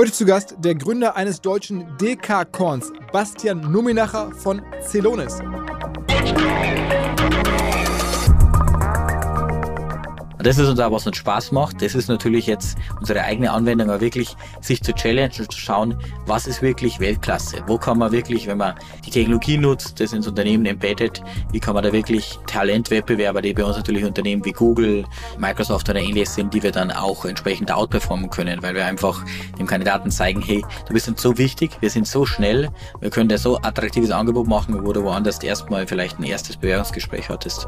Heute zu Gast der Gründer eines deutschen DK-Korns, Bastian Numinacher von Celonis. Das ist uns auch, was uns Spaß macht. Das ist natürlich jetzt unsere eigene Anwendung, aber wirklich sich zu challengen und zu schauen, was ist wirklich Weltklasse? Wo kann man wirklich, wenn man die Technologie nutzt, das ins Unternehmen embedded, wie kann man da wirklich Talentwettbewerber, die bei uns natürlich Unternehmen wie Google, Microsoft oder ähnliches sind, die wir dann auch entsprechend outperformen können, weil wir einfach dem Kandidaten zeigen, hey, du bist uns so wichtig, wir sind so schnell, wir können dir so attraktives Angebot machen, wo du woanders erstmal vielleicht ein erstes Bewerbungsgespräch hattest.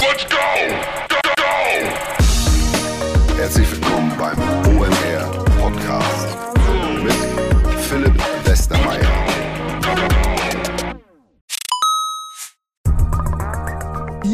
Let's go! Herzlich willkommen beim OMR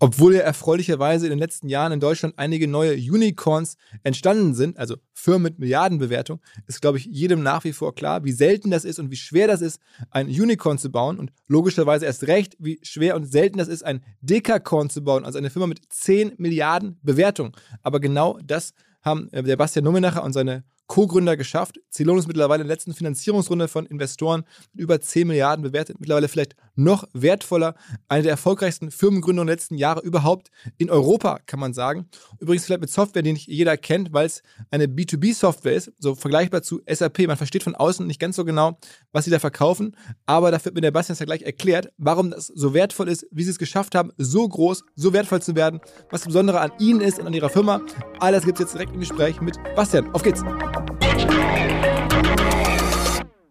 Obwohl ja erfreulicherweise in den letzten Jahren in Deutschland einige neue Unicorns entstanden sind, also Firmen mit Milliardenbewertung, ist, glaube ich, jedem nach wie vor klar, wie selten das ist und wie schwer das ist, ein Unicorn zu bauen. Und logischerweise erst recht, wie schwer und selten das ist, ein Dekacorn zu bauen, also eine Firma mit 10 Milliarden Bewertungen. Aber genau das haben äh, der Bastian Nummenacher und seine Co-Gründer geschafft. Celonis mittlerweile in der letzten Finanzierungsrunde von Investoren mit über 10 Milliarden bewertet. Mittlerweile vielleicht noch wertvoller. Eine der erfolgreichsten Firmengründungen der letzten Jahre überhaupt in Europa, kann man sagen. Übrigens vielleicht mit Software, die nicht jeder kennt, weil es eine B2B-Software ist, so vergleichbar zu SAP. Man versteht von außen nicht ganz so genau, was sie da verkaufen. Aber dafür wird mir der Bastian ja gleich erklärt, warum das so wertvoll ist, wie sie es geschafft haben, so groß, so wertvoll zu werden, was das Besondere an ihnen ist und an ihrer Firma. All das gibt es jetzt direkt im Gespräch mit Bastian. Auf geht's!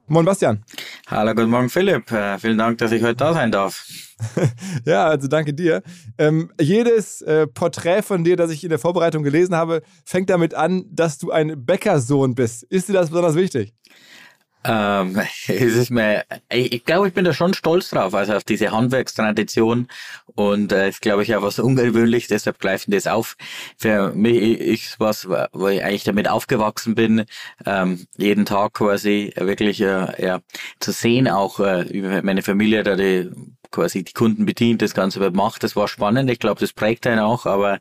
Moin Bastian. Hallo, guten Morgen Philipp. Äh, vielen Dank, dass ich heute da sein darf. ja, also danke dir. Ähm, jedes äh, Porträt von dir, das ich in der Vorbereitung gelesen habe, fängt damit an, dass du ein Bäckersohn bist. Ist dir das besonders wichtig? Ähm, es ist mir, ich, ich glaube, ich bin da schon stolz drauf, also auf diese Handwerkstradition und äh, ist, glaube ich, auch was ungewöhnlich, deshalb greifen das auf. Für mich ist was, wo ich eigentlich damit aufgewachsen bin, ähm, jeden Tag quasi wirklich äh, ja, zu sehen, auch äh, über meine Familie, da die quasi die Kunden bedient, das Ganze macht. Das war spannend. Ich glaube, das prägt einen auch, aber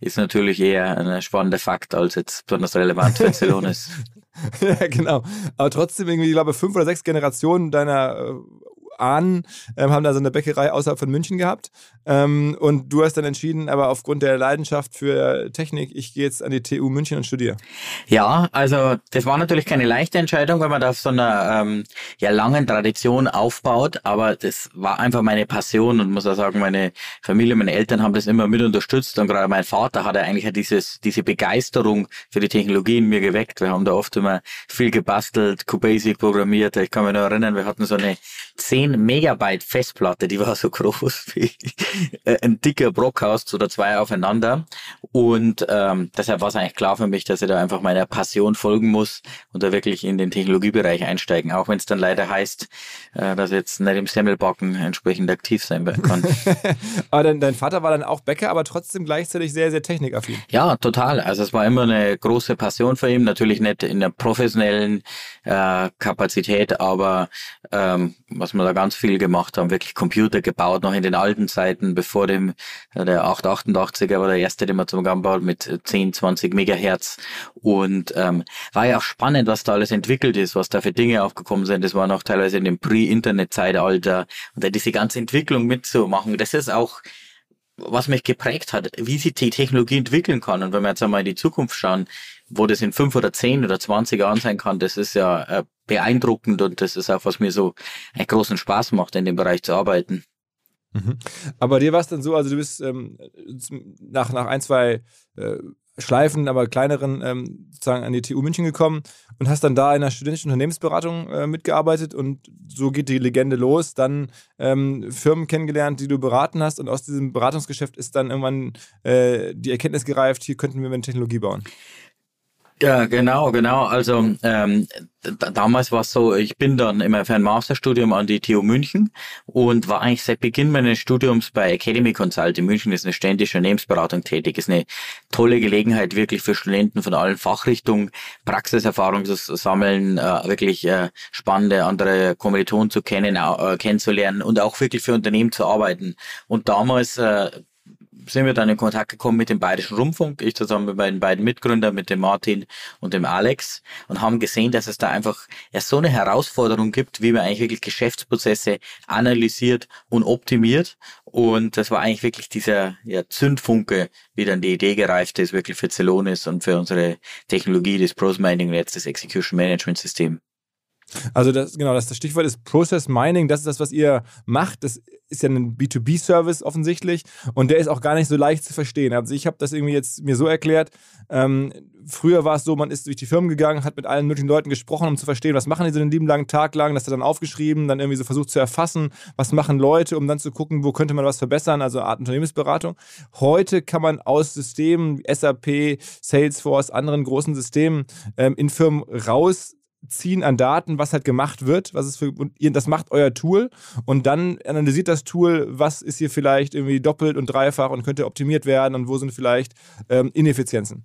ist natürlich eher ein spannender Fakt als jetzt besonders relevant für Celonis. ja, genau. Aber trotzdem irgendwie, ich glaube, fünf oder sechs Generationen deiner äh, Ahnen ähm, haben da so eine Bäckerei außerhalb von München gehabt. Ähm, und du hast dann entschieden, aber aufgrund der Leidenschaft für Technik, ich gehe jetzt an die TU München und studiere. Ja, also das war natürlich keine leichte Entscheidung, weil man da auf so einer ähm, ja, langen Tradition aufbaut. Aber das war einfach meine Passion und muss auch sagen, meine Familie, meine Eltern haben das immer mit unterstützt. Und gerade mein Vater hat eigentlich dieses, diese Begeisterung für die Technologie in mir geweckt. Wir haben da oft immer viel gebastelt, QBasic programmiert. Ich kann mich noch erinnern, wir hatten so eine 10 10 Megabyte Festplatte, die war so groß wie äh, ein dicker Brockhaus oder zwei aufeinander. Und ähm, deshalb war es eigentlich klar für mich, dass ich da einfach meiner Passion folgen muss und da wirklich in den Technologiebereich einsteigen. Auch wenn es dann leider heißt, äh, dass ich jetzt nicht im Semmelbacken entsprechend aktiv sein kann. aber dein, dein Vater war dann auch Bäcker, aber trotzdem gleichzeitig sehr, sehr technikaffin. Ja, total. Also es war immer eine große Passion für ihn. Natürlich nicht in der professionellen äh, Kapazität, aber ähm, was wir da ganz viel gemacht haben, wirklich Computer gebaut, noch in den alten Zeiten, bevor dem äh, der 888er war der erste, den wir zum baut mit 10, 20 Megahertz. Und ähm, war ja auch spannend, was da alles entwickelt ist, was da für Dinge aufgekommen sind. Das war noch teilweise in dem Pre-Internet-Zeitalter. Und da diese ganze Entwicklung mitzumachen, das ist auch was mich geprägt hat, wie sich die Technologie entwickeln kann. Und wenn wir jetzt einmal in die Zukunft schauen, wo das in fünf oder zehn oder zwanzig Jahren sein kann, das ist ja äh, beeindruckend und das ist auch, was mir so einen großen Spaß macht, in dem Bereich zu arbeiten. Mhm. Aber dir war es dann so, also du bist ähm, nach, nach ein, zwei äh, Schleifen, aber kleineren, ähm, sozusagen an die TU München gekommen und hast dann da in einer studentischen Unternehmensberatung äh, mitgearbeitet und so geht die Legende los. Dann ähm, Firmen kennengelernt, die du beraten hast und aus diesem Beratungsgeschäft ist dann irgendwann äh, die Erkenntnis gereift, hier könnten wir eine Technologie bauen. Ja, genau, genau. Also ähm, damals war es so, ich bin dann immer für ein Masterstudium an die TU München und war eigentlich seit Beginn meines Studiums bei Academy Consult in München, das ist eine ständische Unternehmensberatung tätig, ist eine tolle Gelegenheit wirklich für Studenten von allen Fachrichtungen Praxiserfahrung zu sammeln, äh, wirklich äh, spannende andere Kommilitonen zu kennen, äh, kennenzulernen und auch wirklich für Unternehmen zu arbeiten. Und damals äh, sind wir dann in Kontakt gekommen mit dem Bayerischen Rundfunk, ich zusammen mit meinen beiden Mitgründern, mit dem Martin und dem Alex und haben gesehen, dass es da einfach ja so eine Herausforderung gibt, wie man eigentlich wirklich Geschäftsprozesse analysiert und optimiert. Und das war eigentlich wirklich dieser ja, Zündfunke, wie dann die Idee gereift ist, wirklich für Celonis und für unsere Technologie, und jetzt das Execution Management System. Also das, genau, das, das Stichwort ist Process Mining, das ist das, was ihr macht. Das ist ja ein B2B-Service offensichtlich und der ist auch gar nicht so leicht zu verstehen. Also ich habe das irgendwie jetzt mir so erklärt, ähm, früher war es so, man ist durch die Firmen gegangen, hat mit allen möglichen Leuten gesprochen, um zu verstehen, was machen die so den lieben langen Tag lang, das hat dann aufgeschrieben, dann irgendwie so versucht zu erfassen, was machen Leute, um dann zu gucken, wo könnte man was verbessern, also Art Unternehmensberatung. Heute kann man aus Systemen, SAP, Salesforce, anderen großen Systemen ähm, in Firmen raus ziehen an Daten, was halt gemacht wird, was ist für, und ihr, das macht euer Tool und dann analysiert das Tool, was ist hier vielleicht irgendwie doppelt und dreifach und könnte optimiert werden und wo sind vielleicht ähm, Ineffizienzen.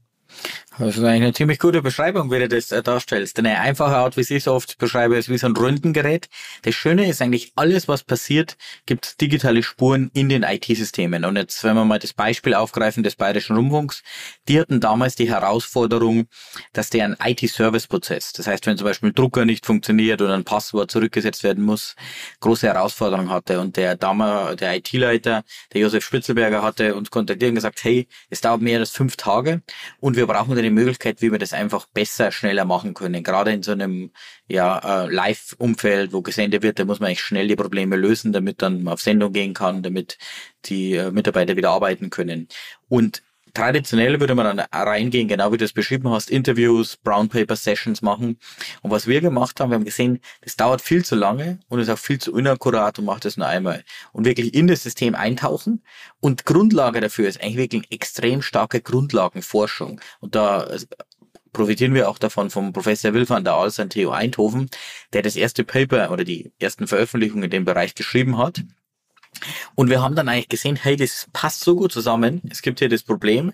Das ist eigentlich eine ziemlich gute Beschreibung, wie du das äh, darstellst. Eine einfache Art, wie ich es oft beschreibe, ist wie so ein Röntgengerät. Das Schöne ist eigentlich, alles, was passiert, gibt digitale Spuren in den IT-Systemen. Und jetzt, wenn wir mal das Beispiel aufgreifen des Bayerischen Rundfunks, die hatten damals die Herausforderung, dass der ein IT-Service-Prozess, das heißt, wenn zum Beispiel ein Drucker nicht funktioniert oder ein Passwort zurückgesetzt werden muss, große Herausforderung hatte. Und der damals, der IT-Leiter, der Josef Spitzelberger, hatte uns kontaktiert und gesagt, hey, es dauert mehr als fünf Tage und wir brauchen eine Möglichkeit, wie wir das einfach besser, schneller machen können. Gerade in so einem ja, äh, Live-Umfeld, wo gesendet wird, da muss man eigentlich schnell die Probleme lösen, damit dann auf Sendung gehen kann, damit die äh, Mitarbeiter wieder arbeiten können. Und traditionell würde man dann reingehen, genau wie du es beschrieben hast, Interviews, Brown Paper Sessions machen. Und was wir gemacht haben, wir haben gesehen, das dauert viel zu lange und ist auch viel zu inakkurat und macht das nur einmal. Und wirklich in das System eintauchen. Und Grundlage dafür ist eigentlich wirklich extrem starke Grundlagenforschung. Und da äh, profitieren wir auch davon vom Professor Will van der Aals an TU Eindhoven, der das erste Paper oder die ersten Veröffentlichungen in dem Bereich geschrieben hat. Und wir haben dann eigentlich gesehen, hey, das passt so gut zusammen. Es gibt hier das Problem,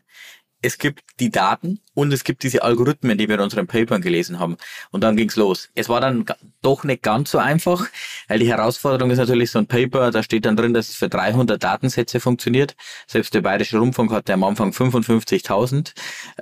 es gibt die Daten und es gibt diese Algorithmen, die wir in unseren Papern gelesen haben. Und dann ging's los. Es war dann doch nicht ganz so einfach, weil die Herausforderung ist natürlich so ein Paper, da steht dann drin, dass es für 300 Datensätze funktioniert. Selbst der Bayerische Rundfunk hatte am Anfang 55.000.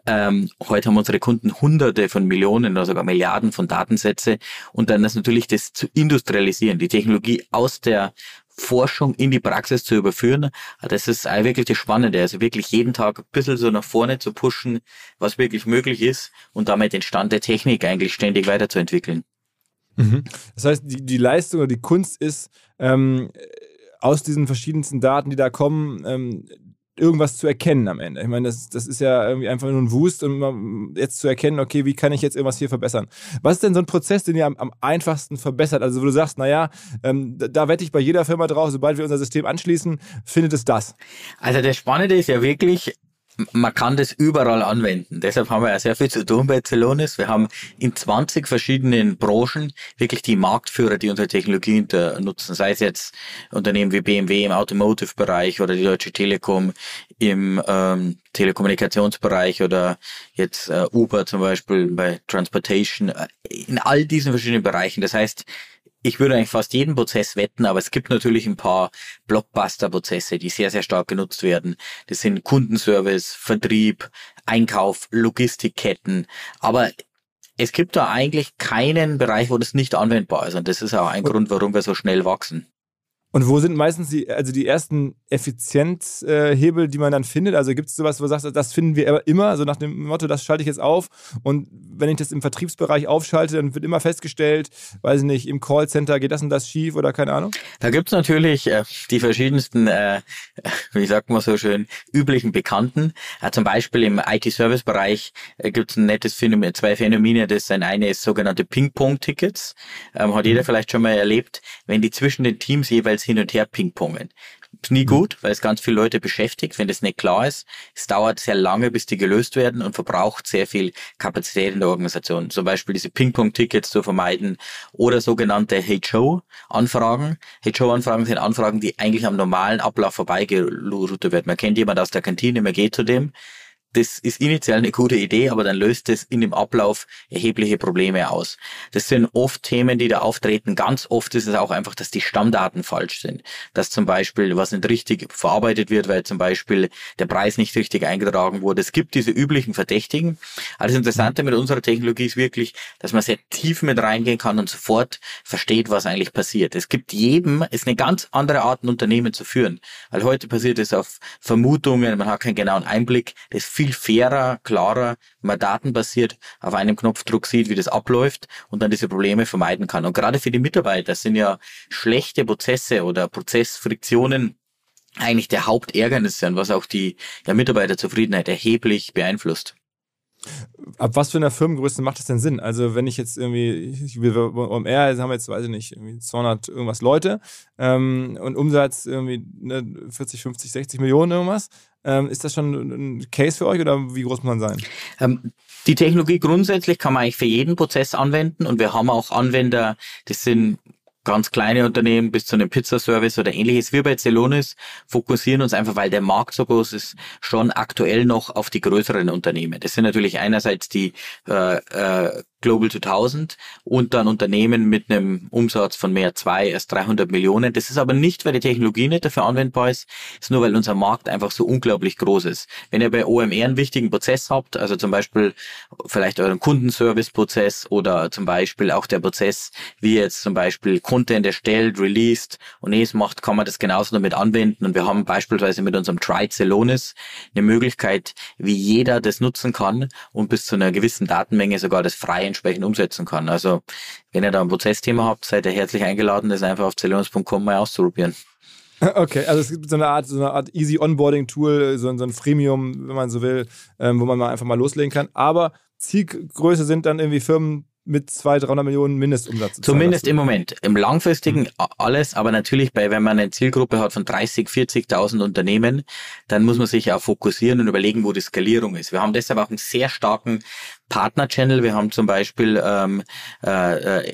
Ähm, heute haben unsere Kunden Hunderte von Millionen oder sogar Milliarden von Datensätze. Und dann ist natürlich das zu industrialisieren, die Technologie aus der Forschung in die Praxis zu überführen. Das ist wirklich das Spannende. Also wirklich jeden Tag ein bisschen so nach vorne zu pushen, was wirklich möglich ist und damit den Stand der Technik eigentlich ständig weiterzuentwickeln. Mhm. Das heißt, die, die Leistung oder die Kunst ist, ähm, aus diesen verschiedensten Daten, die da kommen, ähm, irgendwas zu erkennen am Ende. Ich meine, das, das ist ja irgendwie einfach nur ein Wust, um jetzt zu erkennen, okay, wie kann ich jetzt irgendwas hier verbessern? Was ist denn so ein Prozess, den ihr am, am einfachsten verbessert? Also, wo du sagst, naja, ähm, da, da wette ich bei jeder Firma drauf, sobald wir unser System anschließen, findet es das. Also, das Spannende ist ja wirklich, man kann das überall anwenden. Deshalb haben wir ja sehr viel zu tun bei Celonis. Wir haben in 20 verschiedenen Branchen wirklich die Marktführer, die unsere Technologie nutzen. Sei es jetzt Unternehmen wie BMW im Automotive-Bereich oder die Deutsche Telekom im ähm, Telekommunikationsbereich oder jetzt äh, Uber zum Beispiel bei Transportation. Äh, in all diesen verschiedenen Bereichen. Das heißt, ich würde eigentlich fast jeden Prozess wetten, aber es gibt natürlich ein paar Blockbuster-Prozesse, die sehr, sehr stark genutzt werden. Das sind Kundenservice, Vertrieb, Einkauf, Logistikketten. Aber es gibt da eigentlich keinen Bereich, wo das nicht anwendbar ist. Und das ist auch ein Grund, warum wir so schnell wachsen. Und wo sind meistens die, also die ersten Effizienzhebel, die man dann findet? Also gibt es sowas, wo du sagst, das finden wir immer, also nach dem Motto, das schalte ich jetzt auf. Und wenn ich das im Vertriebsbereich aufschalte, dann wird immer festgestellt, weiß ich nicht, im Callcenter geht das und das schief oder keine Ahnung? Da gibt es natürlich äh, die verschiedensten, äh, wie sagt man so schön, üblichen Bekannten. Äh, zum Beispiel im IT-Service-Bereich äh, gibt es ein nettes Phänomen, zwei Phänomene. Das eine ist sogenannte Ping-Pong-Tickets. Ähm, hat jeder mhm. vielleicht schon mal erlebt, wenn die zwischen den Teams jeweils hin und her pingpongen. Ist nie gut, weil es ganz viele Leute beschäftigt, wenn das nicht klar ist. Es dauert sehr lange, bis die gelöst werden und verbraucht sehr viel Kapazität in der Organisation. Zum Beispiel diese Ping-Pong-Tickets zu vermeiden oder sogenannte HO-Anfragen. HO-Anfragen sind Anfragen, die eigentlich am normalen Ablauf vorbeigeroutet werden. Man kennt jemand aus der Kantine, man geht zu dem, das ist initial eine gute Idee, aber dann löst es in dem Ablauf erhebliche Probleme aus. Das sind oft Themen, die da auftreten. Ganz oft ist es auch einfach, dass die Stammdaten falsch sind. Dass zum Beispiel was nicht richtig verarbeitet wird, weil zum Beispiel der Preis nicht richtig eingetragen wurde. Es gibt diese üblichen Verdächtigen. Das Interessante mit unserer Technologie ist wirklich, dass man sehr tief mit reingehen kann und sofort versteht, was eigentlich passiert. Es gibt jedem, ist eine ganz andere Art, ein Unternehmen zu führen. Weil heute passiert es auf Vermutungen, man hat keinen genauen Einblick. Das viel fairer, klarer, wenn man datenbasiert auf einem Knopfdruck sieht, wie das abläuft und dann diese Probleme vermeiden kann. Und gerade für die Mitarbeiter sind ja schlechte Prozesse oder Prozessfriktionen eigentlich der Hauptärgernis sind, was auch die ja, Mitarbeiterzufriedenheit erheblich beeinflusst. Ab was für einer Firmengröße macht das denn Sinn? Also wenn ich jetzt irgendwie, will OMR, haben wir jetzt, weiß ich nicht, irgendwie 200 irgendwas Leute ähm, und Umsatz irgendwie ne, 40, 50, 60 Millionen irgendwas. Ähm, ist das schon ein Case für euch oder wie groß muss man sein? Ähm, die Technologie grundsätzlich kann man eigentlich für jeden Prozess anwenden und wir haben auch Anwender, das sind ganz kleine Unternehmen bis zu einem Pizzaservice oder ähnliches. Wir bei Celonis fokussieren uns einfach, weil der Markt so groß ist, schon aktuell noch auf die größeren Unternehmen. Das sind natürlich einerseits die äh, äh, Global 2000 und dann Unternehmen mit einem Umsatz von mehr zwei als 300 Millionen. Das ist aber nicht, weil die Technologie nicht dafür anwendbar ist, ist nur, weil unser Markt einfach so unglaublich groß ist. Wenn ihr bei OMR einen wichtigen Prozess habt, also zum Beispiel vielleicht euren Kundenservice-Prozess oder zum Beispiel auch der Prozess, wie jetzt zum Beispiel Content erstellt, released und es macht, kann man das genauso damit anwenden. Und wir haben beispielsweise mit unserem Try Celonis eine Möglichkeit, wie jeder das nutzen kann und bis zu einer gewissen Datenmenge sogar das frei entsprechend umsetzen kann. Also wenn ihr da ein Prozessthema habt, seid ihr herzlich eingeladen, das einfach auf celonis.com mal auszuprobieren. Okay, also es gibt so eine Art, so eine Art Easy Onboarding-Tool, so, so, ein Freemium, wenn man so will, ähm, wo man mal einfach mal loslegen kann. Aber Zielgröße sind dann irgendwie Firmen mit 200, 300 Millionen Mindestumsatz. Zumindest im Moment. Im langfristigen mhm. alles, aber natürlich bei, wenn man eine Zielgruppe hat von 30, 40.000 Unternehmen, dann muss man sich auch fokussieren und überlegen, wo die Skalierung ist. Wir haben deshalb auch einen sehr starken Partner-Channel. Wir haben zum Beispiel ähm, äh, äh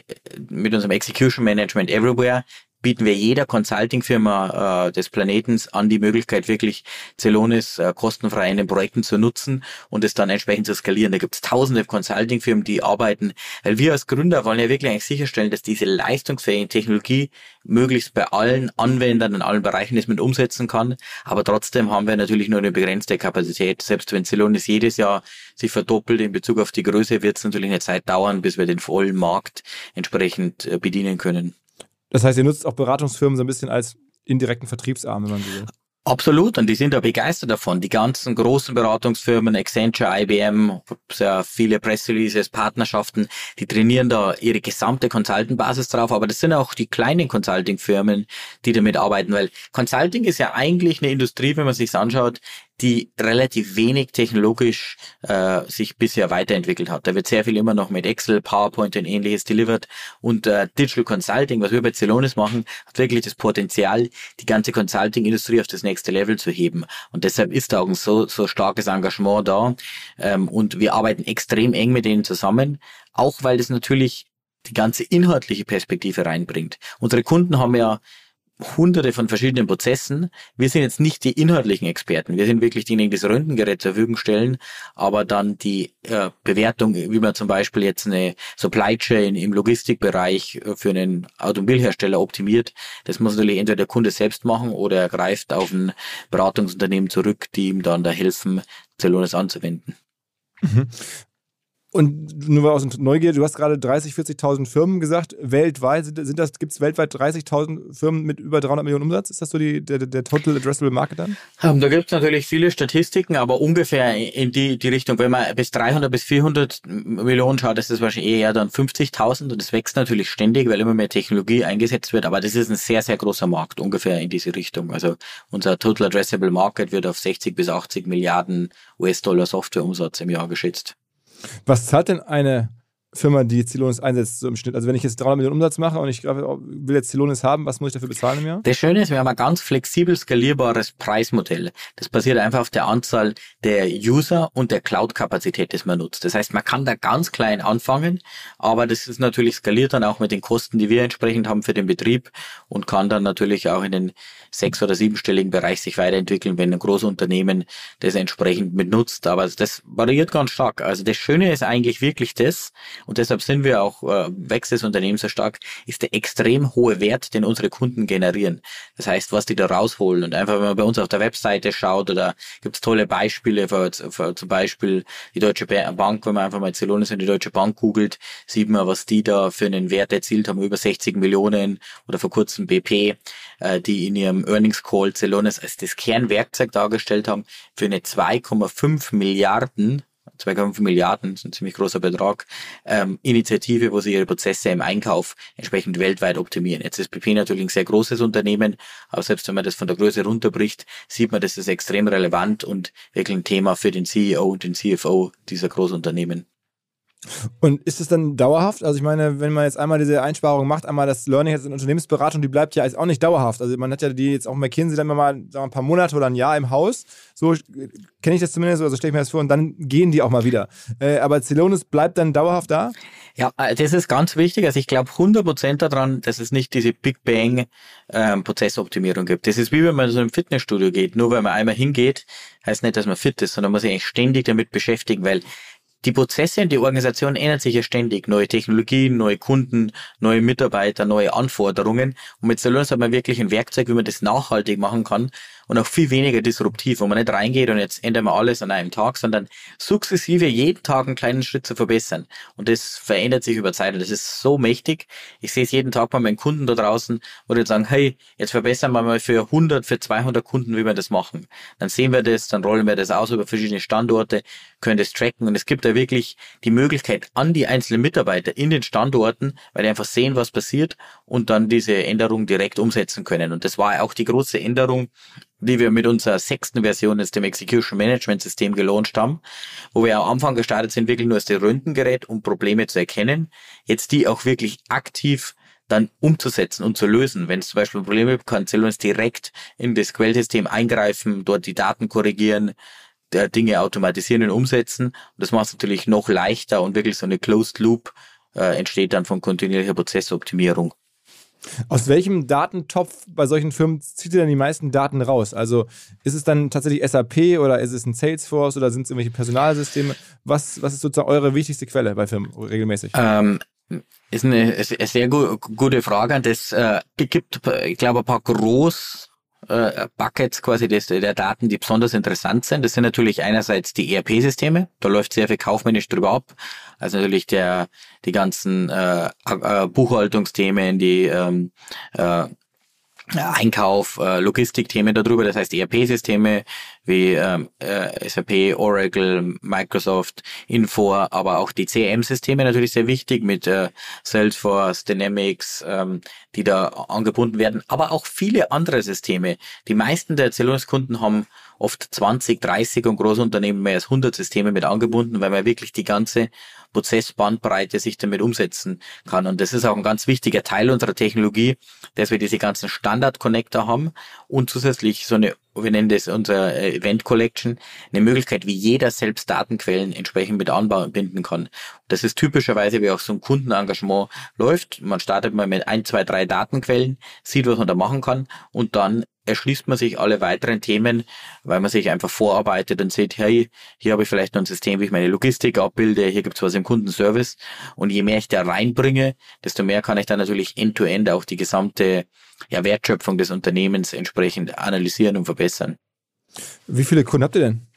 mit unserem Execution Management Everywhere bieten wir jeder Consulting-Firma äh, des Planetens an die Möglichkeit, wirklich Celonis äh, kostenfrei in den Projekten zu nutzen und es dann entsprechend zu skalieren. Da gibt es tausende Consulting-Firmen, die arbeiten, weil wir als Gründer wollen ja wirklich eigentlich sicherstellen, dass diese leistungsfähige Technologie möglichst bei allen Anwendern in allen Bereichen das mit umsetzen kann. Aber trotzdem haben wir natürlich nur eine begrenzte Kapazität. Selbst wenn Celonis jedes Jahr sich verdoppelt in Bezug auf die Größe, wird es natürlich eine Zeit dauern, bis wir den vollen Markt entsprechend äh, bedienen können. Das heißt, ihr nutzt auch Beratungsfirmen so ein bisschen als indirekten Vertriebsarm, wenn man so will. Absolut, und die sind da begeistert davon. Die ganzen großen Beratungsfirmen, Accenture, IBM, sehr viele Press-Releases, Partnerschaften, die trainieren da ihre gesamte Consulting-Basis drauf, aber das sind auch die kleinen Consulting-Firmen, die damit arbeiten, weil Consulting ist ja eigentlich eine Industrie, wenn man sich anschaut, die relativ wenig technologisch äh, sich bisher weiterentwickelt hat. Da wird sehr viel immer noch mit Excel, PowerPoint und ähnliches delivered und äh, Digital Consulting, was wir bei Celonis machen, hat wirklich das Potenzial, die ganze Consulting-Industrie auf das nächste Level zu heben. Und deshalb ist da auch ein so, so starkes Engagement da ähm, und wir arbeiten extrem eng mit denen zusammen, auch weil das natürlich die ganze inhaltliche Perspektive reinbringt. Unsere Kunden haben ja hunderte von verschiedenen Prozessen. Wir sind jetzt nicht die inhaltlichen Experten. Wir sind wirklich diejenigen, die das Röntgengerät zur Verfügung stellen, aber dann die äh, Bewertung, wie man zum Beispiel jetzt eine Supply Chain im Logistikbereich äh, für einen Automobilhersteller optimiert, das muss natürlich entweder der Kunde selbst machen oder er greift auf ein Beratungsunternehmen zurück, die ihm dann da helfen, Celonis anzuwenden. Mhm. Und nur aus Neugier, du hast gerade 30, 40.000 Firmen gesagt. Weltweit sind, das, gibt es weltweit 30.000 Firmen mit über 300 Millionen Umsatz? Ist das so die, der, der Total Addressable Market dann? Ähm, da gibt es natürlich viele Statistiken, aber ungefähr in die, die Richtung, wenn man bis 300 bis 400 Millionen schaut, ist das wahrscheinlich eher dann 50.000 und das wächst natürlich ständig, weil immer mehr Technologie eingesetzt wird, aber das ist ein sehr, sehr großer Markt, ungefähr in diese Richtung. Also unser Total Addressable Market wird auf 60 bis 80 Milliarden US-Dollar Softwareumsatz im Jahr geschätzt. Was zahlt denn eine Firma, die Celonis einsetzt, so im Schnitt? Also wenn ich jetzt 300 Millionen Umsatz mache und ich will jetzt Celonis haben, was muss ich dafür bezahlen im Jahr? Das Schöne ist, wir haben ein ganz flexibel skalierbares Preismodell. Das basiert einfach auf der Anzahl der User und der Cloud-Kapazität, das man nutzt. Das heißt, man kann da ganz klein anfangen, aber das ist natürlich skaliert dann auch mit den Kosten, die wir entsprechend haben für den Betrieb und kann dann natürlich auch in den sechs- oder siebenstelligen Bereich sich weiterentwickeln, wenn ein großes Unternehmen das entsprechend mit nutzt. Aber das variiert ganz stark. Also das Schöne ist eigentlich wirklich das, und deshalb sind wir auch, äh, wächst das Unternehmen so stark, ist der extrem hohe Wert, den unsere Kunden generieren. Das heißt, was die da rausholen. Und einfach, wenn man bei uns auf der Webseite schaut, oder gibt es tolle Beispiele, für, für, zum Beispiel die Deutsche Bank, wenn man einfach mal in die Deutsche Bank googelt, sieht man, was die da für einen Wert erzielt haben, über 60 Millionen oder vor kurzem BP, äh, die in ihrem Earnings Call Celonis als das Kernwerkzeug dargestellt haben für eine 2,5 Milliarden 2,5 Milliarden, ist ein ziemlich großer Betrag, ähm, Initiative, wo sie ihre Prozesse im Einkauf entsprechend weltweit optimieren. Jetzt ist PP natürlich ein sehr großes Unternehmen, aber selbst wenn man das von der Größe runterbricht, sieht man, das ist extrem relevant und wirklich ein Thema für den CEO und den CFO dieser Großunternehmen. Und ist es dann dauerhaft? Also ich meine, wenn man jetzt einmal diese Einsparung macht, einmal das Learning jetzt in Unternehmensberatung, die bleibt ja auch nicht dauerhaft. Also man hat ja die jetzt auch McKinsey dann mal sagen wir, ein paar Monate oder ein Jahr im Haus. So kenne ich das zumindest, also stelle ich mir das vor und dann gehen die auch mal wieder. Äh, aber Celonis bleibt dann dauerhaft da? Ja, äh, das ist ganz wichtig. Also ich glaube 100% daran, dass es nicht diese Big Bang ähm, Prozessoptimierung gibt. Das ist wie wenn man so im Fitnessstudio geht. Nur weil man einmal hingeht, heißt nicht, dass man fit ist, sondern man muss sich eigentlich ständig damit beschäftigen, weil die Prozesse und die Organisation ändern sich ja ständig. Neue Technologien, neue Kunden, neue Mitarbeiter, neue Anforderungen. Und mit Celonis hat man wirklich ein Werkzeug, wie man das nachhaltig machen kann und auch viel weniger disruptiv, wo man nicht reingeht und jetzt ändern wir alles an einem Tag, sondern sukzessive jeden Tag einen kleinen Schritt zu verbessern. Und das verändert sich über Zeit und das ist so mächtig. Ich sehe es jeden Tag bei meinen Kunden da draußen, wo die sagen, hey, jetzt verbessern wir mal für 100, für 200 Kunden, wie wir das machen. Dann sehen wir das, dann rollen wir das aus über verschiedene Standorte, können das tracken und es gibt da wirklich die Möglichkeit an die einzelnen Mitarbeiter in den Standorten, weil die einfach sehen, was passiert und dann diese Änderung direkt umsetzen können. Und das war auch die große Änderung die wir mit unserer sechsten Version jetzt dem Execution Management System gelauncht haben, wo wir am Anfang gestartet sind, wirklich nur als das Röntgengerät, um Probleme zu erkennen, jetzt die auch wirklich aktiv dann umzusetzen und zu lösen. Wenn es zum Beispiel Probleme gibt, kann Celonis direkt in das Quellsystem eingreifen, dort die Daten korrigieren, der Dinge automatisieren und umsetzen. Und das macht es natürlich noch leichter und wirklich so eine Closed Loop äh, entsteht dann von kontinuierlicher Prozessoptimierung. Aus welchem Datentopf bei solchen Firmen zieht ihr dann die meisten Daten raus? Also ist es dann tatsächlich SAP oder ist es ein Salesforce oder sind es irgendwelche Personalsysteme? Was, was ist sozusagen eure wichtigste Quelle bei Firmen regelmäßig? Ähm, ist eine, sehr gu gute Frage. Das äh, gibt, ich glaube, ein paar groß äh, Buckets quasi des, der Daten, die besonders interessant sind. Das sind natürlich einerseits die ERP-Systeme, da läuft sehr viel kaufmännisch drüber ab. Also natürlich der die ganzen äh, äh, Buchhaltungsthemen, die ähm, äh, Einkauf, äh, Logistikthemen darüber, das heißt ERP-Systeme wie ähm, äh, SAP, Oracle, Microsoft, Infor, aber auch die CRM-Systeme natürlich sehr wichtig mit äh, Salesforce, Dynamics, ähm, die da angebunden werden, aber auch viele andere Systeme. Die meisten der Erzählungskunden haben oft 20, 30 und Großunternehmen mehr als 100 Systeme mit angebunden, weil man wirklich die ganze Prozessbandbreite sich damit umsetzen kann. Und das ist auch ein ganz wichtiger Teil unserer Technologie, dass wir diese ganzen Standard-Connector haben und zusätzlich so eine, wir nennen das unser äh, Event Collection, eine Möglichkeit, wie jeder selbst Datenquellen entsprechend mit anbinden kann. Das ist typischerweise, wie auch so ein Kundenengagement läuft. Man startet mal mit ein, zwei, drei Datenquellen, sieht, was man da machen kann und dann erschließt man sich alle weiteren Themen, weil man sich einfach vorarbeitet und sieht, hey, hier habe ich vielleicht noch ein System, wie ich meine Logistik abbilde, hier gibt es was im Kundenservice und je mehr ich da reinbringe, desto mehr kann ich dann natürlich end-to-end -end auch die gesamte ja, Wertschöpfung des Unternehmens entsprechend analysieren und verbessern. Wie viele Kunden habt ihr denn?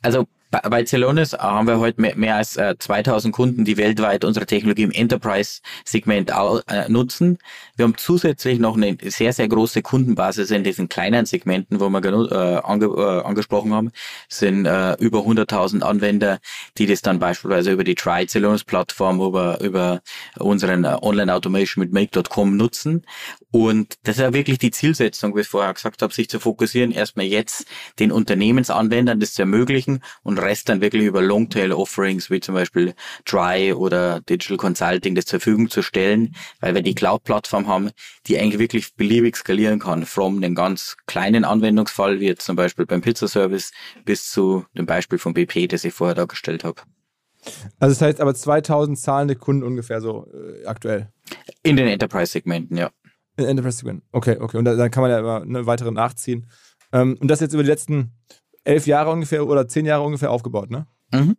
Also bei Celonis haben wir heute mehr, mehr als äh, 2000 Kunden, die weltweit unsere Technologie im Enterprise-Segment äh, nutzen. Wir haben zusätzlich noch eine sehr, sehr große Kundenbasis in diesen kleinen Segmenten, wo wir äh, äh, angesprochen haben. Es sind äh, über 100.000 Anwender, die das dann beispielsweise über die Try Celonis-Plattform, über, über unseren äh, Online-Automation mit Make.com nutzen. Und das ist ja wirklich die Zielsetzung, wie ich vorher gesagt habe, sich zu fokussieren, erstmal jetzt den Unternehmensanwendern das zu ermöglichen und Rest dann wirklich über Longtail-Offerings wie zum Beispiel Try oder Digital Consulting das zur Verfügung zu stellen, weil wir die Cloud-Plattform haben, die eigentlich wirklich beliebig skalieren kann, from einem ganz kleinen Anwendungsfall, wie jetzt zum Beispiel beim Pizza-Service, bis zu dem Beispiel von BP, das ich vorher dargestellt habe. Also das heißt aber 2000 zahlende Kunden ungefähr so äh, aktuell? In den Enterprise-Segmenten, ja. In Enterprise-Segmenten, okay, okay. Und dann kann man ja immer eine weitere nachziehen. Ähm, und das jetzt über die letzten elf Jahre ungefähr oder zehn Jahre ungefähr aufgebaut, ne? Mhm.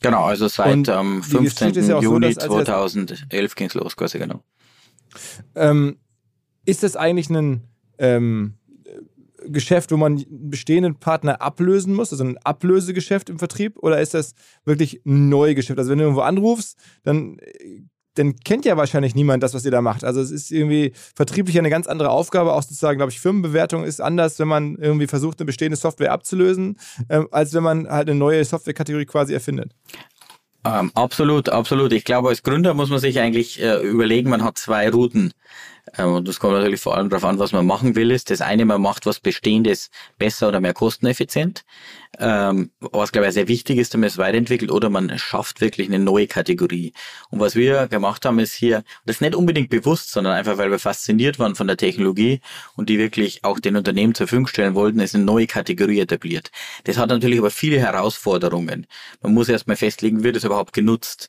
Genau, also seit ähm, 15. Ja Juni so, 2011 ging es los, quasi genau. Ähm, ist das eigentlich ein ähm, Geschäft, wo man einen bestehenden Partner ablösen muss, also ein Ablösegeschäft im Vertrieb, oder ist das wirklich ein Neugeschäft? Also wenn du irgendwo anrufst, dann dann kennt ja wahrscheinlich niemand das, was ihr da macht. Also es ist irgendwie vertrieblich eine ganz andere Aufgabe. Auch sozusagen, glaube ich, Firmenbewertung ist anders, wenn man irgendwie versucht, eine bestehende Software abzulösen, äh, als wenn man halt eine neue Softwarekategorie quasi erfindet. Ähm, absolut, absolut. Ich glaube, als Gründer muss man sich eigentlich äh, überlegen, man hat zwei Routen. Ähm, und das kommt natürlich vor allem darauf an, was man machen will. Ist das eine, man macht was Bestehendes besser oder mehr kosteneffizient, ähm, was glaube ich sehr wichtig ist, damit es weiterentwickelt, oder man schafft wirklich eine neue Kategorie. Und was wir gemacht haben, ist hier, das ist nicht unbedingt bewusst, sondern einfach, weil wir fasziniert waren von der Technologie und die wirklich auch den Unternehmen zur Verfügung stellen wollten, ist eine neue Kategorie etabliert. Das hat natürlich aber viele Herausforderungen. Man muss erstmal festlegen, wird es überhaupt genutzt?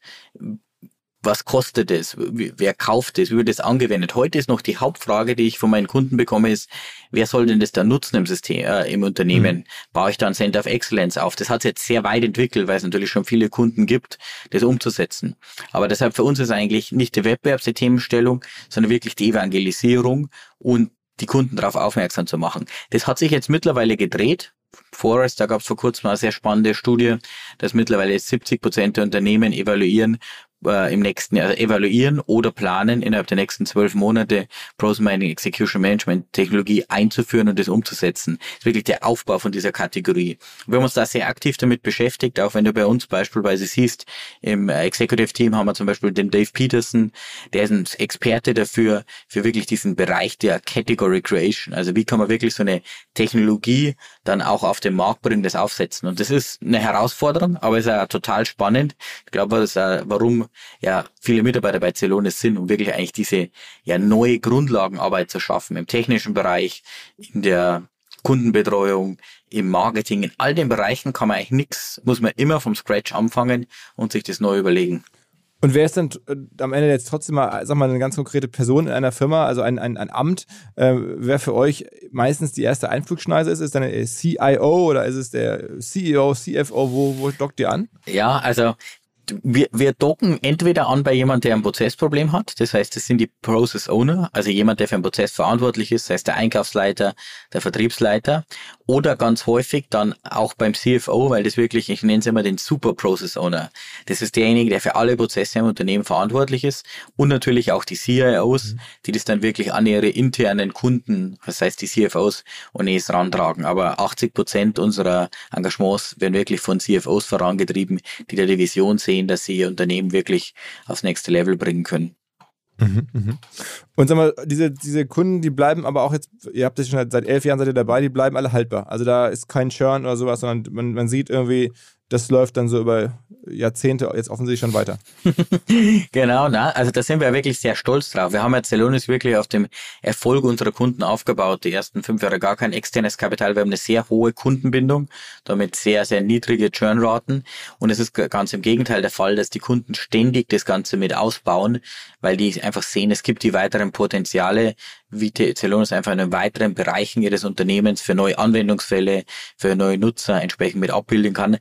Was kostet es, wer kauft es, wie wird es angewendet. Heute ist noch die Hauptfrage, die ich von meinen Kunden bekomme, ist, wer soll denn das da nutzen im System, äh, im Unternehmen? Mhm. Baue ich da ein Center of Excellence auf? Das hat sich jetzt sehr weit entwickelt, weil es natürlich schon viele Kunden gibt, das umzusetzen. Aber deshalb für uns ist eigentlich nicht die Wettbewerbs die Themenstellung, sondern wirklich die Evangelisierung und die Kunden darauf aufmerksam zu machen. Das hat sich jetzt mittlerweile gedreht. Forest, da gab es vor kurzem eine sehr spannende Studie, dass mittlerweile 70 Prozent der Unternehmen evaluieren, äh, im nächsten Jahr evaluieren oder planen, innerhalb der nächsten zwölf Monate Process Mining Execution Management Technologie einzuführen und das umzusetzen. Das ist wirklich der Aufbau von dieser Kategorie. Wir haben uns da sehr aktiv damit beschäftigt, auch wenn du bei uns beispielsweise siehst, im Executive Team haben wir zum Beispiel den Dave Peterson, der ist ein Experte dafür, für wirklich diesen Bereich der Category Creation. Also wie kann man wirklich so eine Technologie dann auch auf den Markt bringen, das aufsetzen. Und das ist eine Herausforderung, aber es ist ja total spannend. Ich glaube, das ist warum ja viele Mitarbeiter bei Celonis sind, um wirklich eigentlich diese ja neue Grundlagenarbeit zu schaffen im technischen Bereich, in der Kundenbetreuung, im Marketing, in all den Bereichen kann man eigentlich nichts, muss man immer vom Scratch anfangen und sich das neu überlegen. Und wer ist denn äh, am Ende jetzt trotzdem mal, sag mal, eine ganz konkrete Person in einer Firma, also ein, ein, ein Amt, äh, wer für euch meistens die erste Einflugschneise ist? Ist dann der CIO oder ist es der CEO, CFO? Wo, wo dockt ihr an? Ja, also wir, wir docken entweder an bei jemand, der ein Prozessproblem hat. Das heißt, das sind die Process Owner, also jemand, der für einen Prozess verantwortlich ist, sei es der Einkaufsleiter, der Vertriebsleiter. Oder ganz häufig dann auch beim CFO, weil das wirklich, ich nenne es immer den Super Process Owner. Das ist derjenige, der für alle Prozesse im Unternehmen verantwortlich ist. Und natürlich auch die CIOs, mhm. die das dann wirklich an ihre internen Kunden, das heißt die CFOs und ES rantragen. Aber 80 Prozent unserer Engagements werden wirklich von CFOs vorangetrieben, die da die Vision sehen, sehen, dass sie ihr Unternehmen wirklich aufs nächste Level bringen können. Mhm, mhm. Und sag mal, diese, diese Kunden, die bleiben aber auch jetzt, ihr habt das schon seit elf Jahren seid ihr dabei, die bleiben alle haltbar. Also da ist kein Churn oder sowas, sondern man, man sieht irgendwie, das läuft dann so über Jahrzehnte jetzt offensichtlich schon weiter. genau, na, also da sind wir wirklich sehr stolz drauf. Wir haben ja Celonis wirklich auf dem Erfolg unserer Kunden aufgebaut. Die ersten fünf Jahre gar kein externes Kapital. Wir haben eine sehr hohe Kundenbindung, damit sehr, sehr niedrige Churnraten. Und es ist ganz im Gegenteil der Fall, dass die Kunden ständig das Ganze mit ausbauen, weil die einfach sehen, es gibt die weiteren Potenziale, wie Celonis einfach in den weiteren Bereichen ihres Unternehmens für neue Anwendungsfälle, für neue Nutzer entsprechend mit abbilden kann.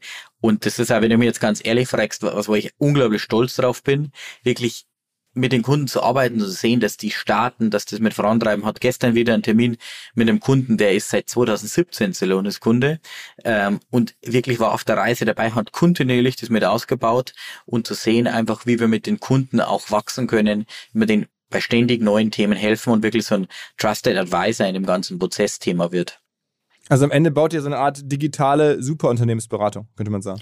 Und das ist auch, wenn du mir jetzt ganz ehrlich fragst, was, wo ich unglaublich stolz drauf bin, wirklich mit den Kunden zu arbeiten, zu sehen, dass die starten, dass das mit vorantreiben hat. Gestern wieder ein Termin mit einem Kunden, der ist seit 2017 Celonis Kunde ähm, und wirklich war auf der Reise dabei, hat kontinuierlich das mit ausgebaut und zu sehen einfach, wie wir mit den Kunden auch wachsen können, wie wir den bei ständig neuen Themen helfen und wirklich so ein Trusted Advisor in dem ganzen Prozessthema wird. Also am Ende baut ihr so eine Art digitale Superunternehmensberatung, könnte man sagen.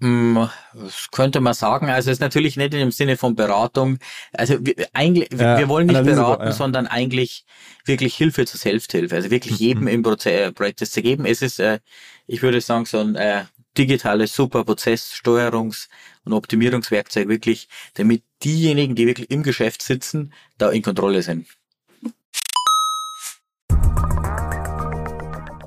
Mm, das könnte man sagen. Also es ist natürlich nicht in dem Sinne von Beratung. Also wir, eigentlich, ja, wir wollen nicht Analyse, beraten, ja. sondern eigentlich wirklich Hilfe zur Selbsthilfe. Also wirklich mhm. jedem im Proze äh, Projekt das zu geben. Es ist, äh, ich würde sagen, so ein äh, digitales Superprozesssteuerungs- und Optimierungswerkzeug wirklich, damit diejenigen, die wirklich im Geschäft sitzen, da in Kontrolle sind.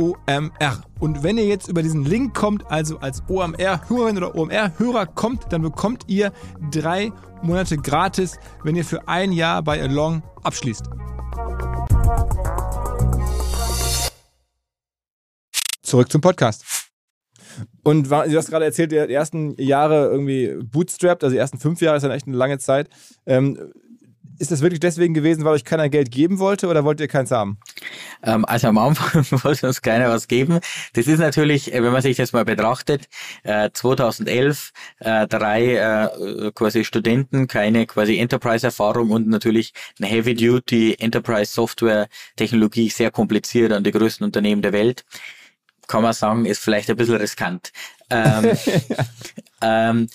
OMR. Und wenn ihr jetzt über diesen Link kommt, also als OMR-Hörerin oder OMR-Hörer kommt, dann bekommt ihr drei Monate gratis, wenn ihr für ein Jahr bei Along abschließt. Zurück zum Podcast. Und du hast gerade erzählt, die ersten Jahre irgendwie bootstrapped, also die ersten fünf Jahre ist dann echt eine lange Zeit. Ähm, ist das wirklich deswegen gewesen, weil euch keiner Geld geben wollte oder wollt ihr keins haben? Ähm, also am Anfang wollte uns keiner was geben. Das ist natürlich, äh, wenn man sich das mal betrachtet, äh, 2011 äh, drei äh, quasi Studenten, keine quasi Enterprise-Erfahrung und natürlich eine Heavy-Duty Enterprise-Software-Technologie, sehr kompliziert an die größten Unternehmen der Welt. Kann man sagen, ist vielleicht ein bisschen riskant. Ähm, ähm,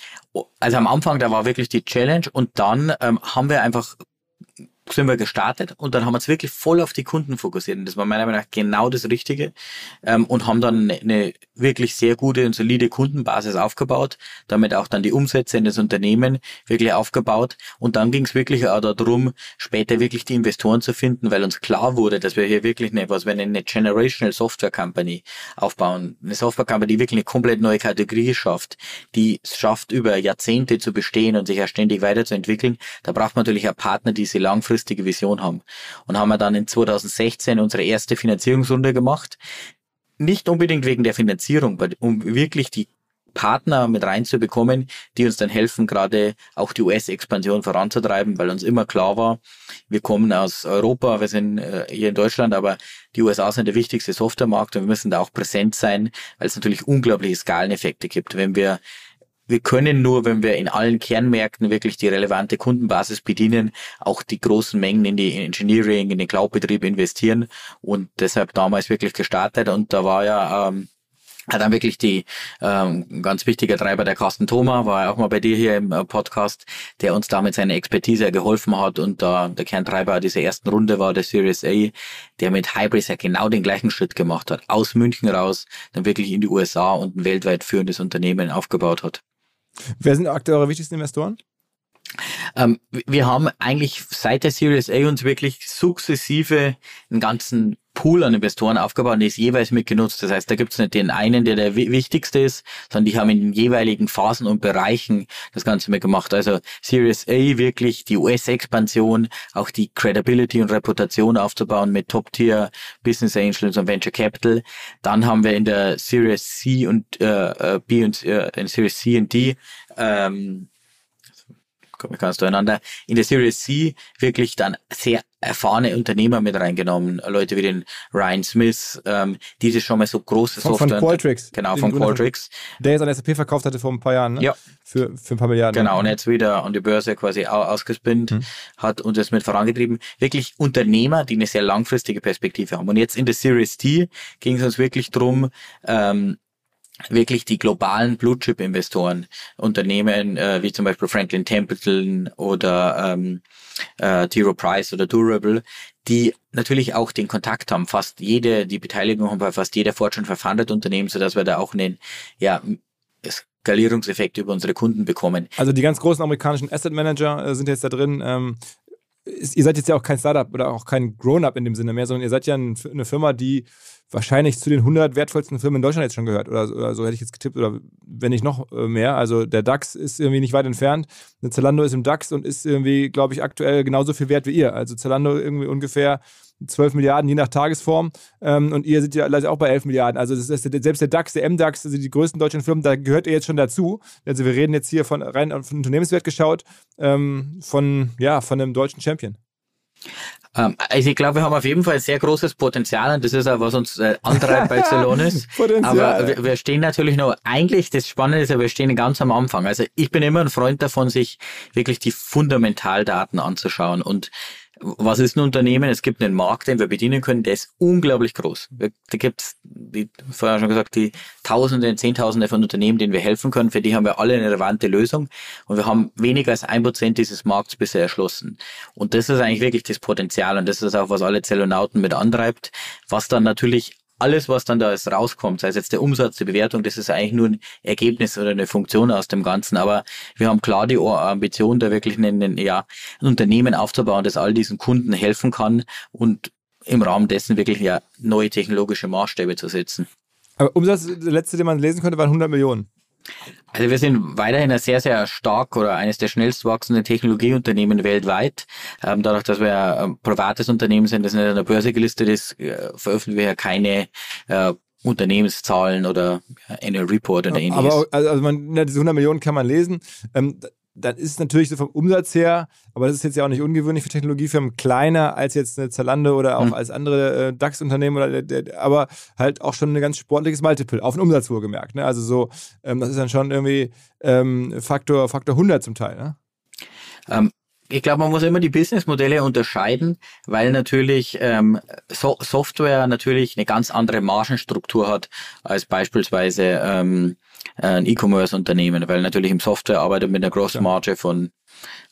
also am Anfang, da war wirklich die Challenge und dann ähm, haben wir einfach sind wir gestartet und dann haben wir uns wirklich voll auf die Kunden fokussiert. Und das war meiner Meinung nach genau das Richtige. Ähm, und haben dann eine, wirklich sehr gute und solide Kundenbasis aufgebaut, damit auch dann die Umsätze in das Unternehmen wirklich aufgebaut. Und dann ging es wirklich auch darum, später wirklich die Investoren zu finden, weil uns klar wurde, dass wir hier wirklich eine, was wir eine Generational Software Company aufbauen. Eine Software Company, die wirklich eine komplett neue Kategorie schafft, die es schafft, über Jahrzehnte zu bestehen und sich ja ständig weiterzuentwickeln. Da braucht man natürlich auch Partner, die diese langfristige Vision haben. Und haben wir dann in 2016 unsere erste Finanzierungsrunde gemacht, nicht unbedingt wegen der Finanzierung, um wirklich die Partner mit reinzubekommen, die uns dann helfen, gerade auch die US-Expansion voranzutreiben, weil uns immer klar war, wir kommen aus Europa, wir sind äh, hier in Deutschland, aber die USA sind der wichtigste Softwaremarkt und wir müssen da auch präsent sein, weil es natürlich unglaubliche Skaleneffekte gibt. Wenn wir wir können nur, wenn wir in allen Kernmärkten wirklich die relevante Kundenbasis bedienen, auch die großen Mengen in die Engineering, in den Cloud-Betrieb investieren. Und deshalb damals wirklich gestartet. Und da war ja ähm, hat dann wirklich die ähm, ganz wichtige Treiber der Carsten Thoma, war ja auch mal bei dir hier im äh, Podcast, der uns damit seine Expertise geholfen hat. Und da der Kerntreiber dieser ersten Runde war der Series A, der mit Hybris ja genau den gleichen Schritt gemacht hat, aus München raus, dann wirklich in die USA und ein weltweit führendes Unternehmen aufgebaut hat. Wer sind aktuell eure wichtigsten Investoren? Ähm, wir haben eigentlich seit der Series A uns wirklich sukzessive einen ganzen Pool an Investoren aufgebaut und ist jeweils mitgenutzt. Das heißt, da gibt es nicht den einen, der der wichtigste ist, sondern die haben in den jeweiligen Phasen und Bereichen das Ganze mitgemacht. Also Series A wirklich die US-Expansion, auch die Credibility und Reputation aufzubauen mit Top-Tier Business Angels und Venture Capital. Dann haben wir in der Series C und äh, äh B und äh, in Series C und D ähm, komme ganz durcheinander, in der Series C wirklich dann sehr erfahrene Unternehmer mit reingenommen, Leute wie den Ryan Smith, ähm, diese schon mal so große von, Software. Von Qualtrics. Genau, von Qualtrics. Der jetzt an SAP verkauft hatte vor ein paar Jahren, ne? Ja. Für, für ein paar Milliarden. Genau, und jetzt wieder an die Börse quasi ausgespinnt, mhm. hat uns das mit vorangetrieben. Wirklich Unternehmer, die eine sehr langfristige Perspektive haben. Und jetzt in der Series T ging es uns wirklich drum, ähm, wirklich die globalen Blue-Chip-Investoren, Unternehmen äh, wie zum Beispiel Franklin Templeton oder ähm, äh. Price oder Durable, die natürlich auch den Kontakt haben. Fast jede, die Beteiligung haben bei fast jeder Fortune 500 Unternehmen, sodass wir da auch einen, ja, Skalierungseffekt über unsere Kunden bekommen. Also die ganz großen amerikanischen Asset Manager äh, sind jetzt da drin. Ähm, ist, ihr seid jetzt ja auch kein Startup oder auch kein Grown-up in dem Sinne mehr, sondern ihr seid ja ein, eine Firma, die wahrscheinlich zu den 100 wertvollsten Firmen in Deutschland jetzt schon gehört oder, oder so hätte ich jetzt getippt oder wenn nicht noch äh, mehr. Also der DAX ist irgendwie nicht weit entfernt. Zalando ist im DAX und ist irgendwie, glaube ich, aktuell genauso viel wert wie ihr. Also Zalando irgendwie ungefähr 12 Milliarden je nach Tagesform ähm, und ihr seid ja leider auch bei 11 Milliarden. Also selbst der DAX, der MDAX, also die größten deutschen Firmen, da gehört ihr jetzt schon dazu. Also wir reden jetzt hier von rein den Unternehmenswert geschaut ähm, von ja von einem deutschen Champion. Ähm, also ich glaube, wir haben auf jeden Fall ein sehr großes Potenzial und das ist auch, was uns antreibt bei Celonis. Aber wir, wir, stehen natürlich noch, eigentlich das Spannende ist ja, wir stehen ganz am Anfang. Also ich bin immer ein Freund davon, sich wirklich die Fundamentaldaten anzuschauen und was ist ein Unternehmen? Es gibt einen Markt, den wir bedienen können, der ist unglaublich groß. Da gibt es, wie vorher schon gesagt, die Tausende, Zehntausende von Unternehmen, denen wir helfen können. Für die haben wir alle eine relevante Lösung. Und wir haben weniger als ein Prozent dieses Markts bisher erschlossen. Und das ist eigentlich wirklich das Potenzial. Und das ist auch, was alle Zellonauten mit antreibt. Was dann natürlich alles, was dann da jetzt rauskommt, sei es jetzt der Umsatz, die Bewertung, das ist eigentlich nur ein Ergebnis oder eine Funktion aus dem Ganzen. Aber wir haben klar die Ambition, da wirklich ein, ja, ein Unternehmen aufzubauen, das all diesen Kunden helfen kann und im Rahmen dessen wirklich ja neue technologische Maßstäbe zu setzen. Aber Umsatz, der letzte, den man lesen konnte, waren 100 Millionen. Also wir sind weiterhin ein sehr, sehr stark oder eines der schnellst wachsenden Technologieunternehmen weltweit. Ähm, dadurch, dass wir ein privates Unternehmen sind, das nicht an der Börse gelistet ist, äh, veröffentlichen wir ja keine äh, Unternehmenszahlen oder Annual Report oder ähnliches. Aber also man, ja, diese 100 Millionen kann man lesen. Ähm, dann ist es natürlich so vom Umsatz her, aber das ist jetzt ja auch nicht ungewöhnlich für Technologiefirmen, kleiner als jetzt eine Zalando oder auch mhm. als andere äh, DAX-Unternehmen, oder aber halt auch schon ein ganz sportliches Multiple, auf den Umsatz wohlgemerkt. Ne? Also so, ähm, das ist dann schon irgendwie ähm, Faktor, Faktor 100 zum Teil. Ne? Ähm, ich glaube, man muss immer die Businessmodelle unterscheiden, weil natürlich ähm, so Software natürlich eine ganz andere Margenstruktur hat als beispielsweise ähm, ein E-Commerce-Unternehmen, weil natürlich im Software arbeitet mit einer Grossmarge von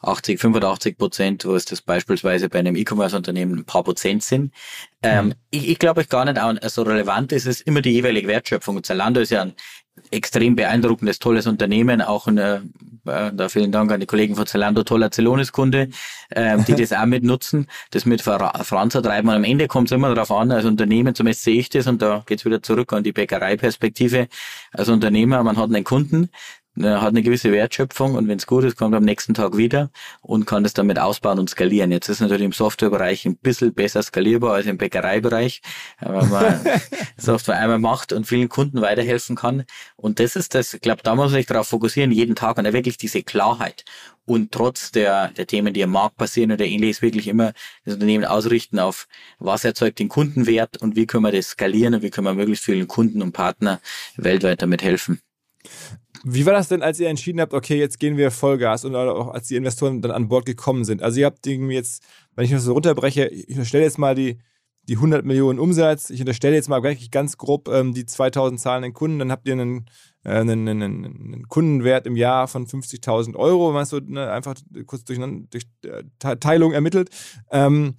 80, 85 Prozent, wo es das beispielsweise bei einem E-Commerce-Unternehmen ein paar Prozent sind. Ähm, mhm. ich, ich glaube gar nicht so relevant ist es immer die jeweilige Wertschöpfung. Zalando ist ja ein extrem beeindruckendes, tolles Unternehmen, auch eine, äh, da vielen Dank an die Kollegen von Zalando, toller Zelonis-Kunde, ähm, die das auch mit nutzen, das mit voranzutreiben. Und am Ende kommt es immer darauf an, als Unternehmen, zumindest sehe ich das, und da geht's wieder zurück an die Bäckereiperspektive, als Unternehmer, man hat einen Kunden, hat eine gewisse Wertschöpfung und wenn es gut ist, kommt am nächsten Tag wieder und kann das damit ausbauen und skalieren. Jetzt ist natürlich im Softwarebereich ein bisschen besser skalierbar als im Bäckereibereich, weil man Software einmal macht und vielen Kunden weiterhelfen kann. Und das ist das, ich glaube, da muss man sich darauf fokussieren, jeden Tag und wirklich diese Klarheit. Und trotz der, der Themen, die am Markt passieren oder ähnliches, wirklich immer das Unternehmen ausrichten auf, was erzeugt den Kundenwert und wie können wir das skalieren und wie können wir möglichst vielen Kunden und Partner weltweit damit helfen. Wie war das denn, als ihr entschieden habt, okay, jetzt gehen wir Vollgas und auch als die Investoren dann an Bord gekommen sind? Also ihr habt irgendwie jetzt, wenn ich das so runterbreche, ich unterstelle jetzt mal die, die 100 Millionen Umsatz, ich unterstelle jetzt mal wirklich ganz grob ähm, die 2000 zahlenden Kunden, dann habt ihr einen, äh, einen, einen, einen Kundenwert im Jahr von 50.000 Euro, wenn man so ne, einfach kurz durch, durch äh, Teilung ermittelt. Ähm,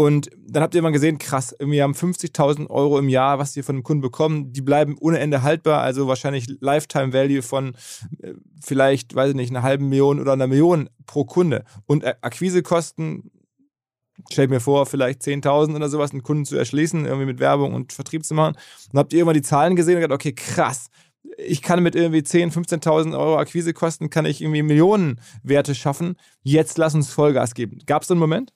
und dann habt ihr mal gesehen, krass, wir haben 50.000 Euro im Jahr, was ihr von dem Kunden bekommen. Die bleiben ohne Ende haltbar, also wahrscheinlich Lifetime Value von äh, vielleicht, weiß ich nicht, einer halben Million oder einer Million pro Kunde. Und Akquisekosten, stell mir vor, vielleicht 10.000 oder sowas, einen Kunden zu erschließen, irgendwie mit Werbung und Vertrieb zu machen. Dann habt ihr immer die Zahlen gesehen und gedacht, okay, krass, ich kann mit irgendwie 10.000, 15.000 Euro Akquisekosten, kann ich irgendwie Millionenwerte schaffen. Jetzt lass uns Vollgas geben. Gab es so einen Moment?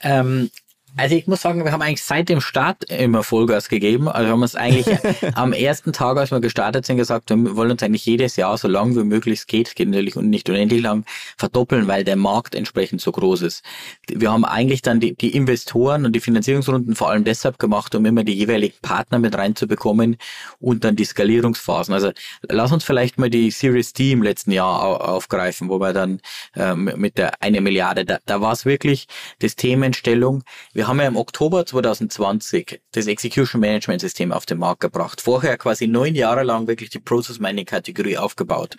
Ähm, also ich muss sagen, wir haben eigentlich seit dem Start immer Vollgas gegeben. Also haben es eigentlich am ersten Tag, als wir gestartet sind, gesagt, wir wollen uns eigentlich jedes Jahr so lang wie möglich es geht, geht natürlich und nicht unendlich lang, verdoppeln, weil der Markt entsprechend so groß ist. Wir haben eigentlich dann die, die Investoren und die Finanzierungsrunden vor allem deshalb gemacht, um immer die jeweiligen Partner mit reinzubekommen und dann die Skalierungsphasen. Also lass uns vielleicht mal die Series D im letzten Jahr aufgreifen, wo wir dann ähm, mit der eine Milliarde, da, da war es wirklich das Themenstellung. Wir haben ja im Oktober 2020 das Execution Management System auf den Markt gebracht. Vorher quasi neun Jahre lang wirklich die Process Mining Kategorie aufgebaut.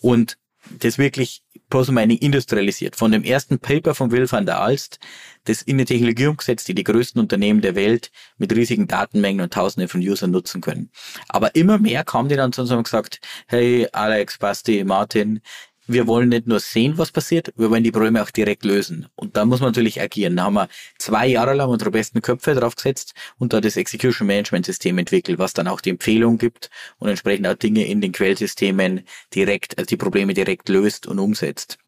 Und das wirklich Process Mining industrialisiert. Von dem ersten Paper von Will van der Alst, das in eine Technologie umgesetzt, die die größten Unternehmen der Welt mit riesigen Datenmengen und Tausenden von Usern nutzen können. Aber immer mehr kamen die dann zu uns und haben gesagt, hey Alex, Basti, Martin, wir wollen nicht nur sehen, was passiert, wir wollen die Probleme auch direkt lösen. Und da muss man natürlich agieren. Da haben wir zwei Jahre lang unsere besten Köpfe draufgesetzt und da das Execution Management System entwickelt, was dann auch die Empfehlung gibt und entsprechend auch Dinge in den Quellsystemen direkt, also die Probleme direkt löst und umsetzt.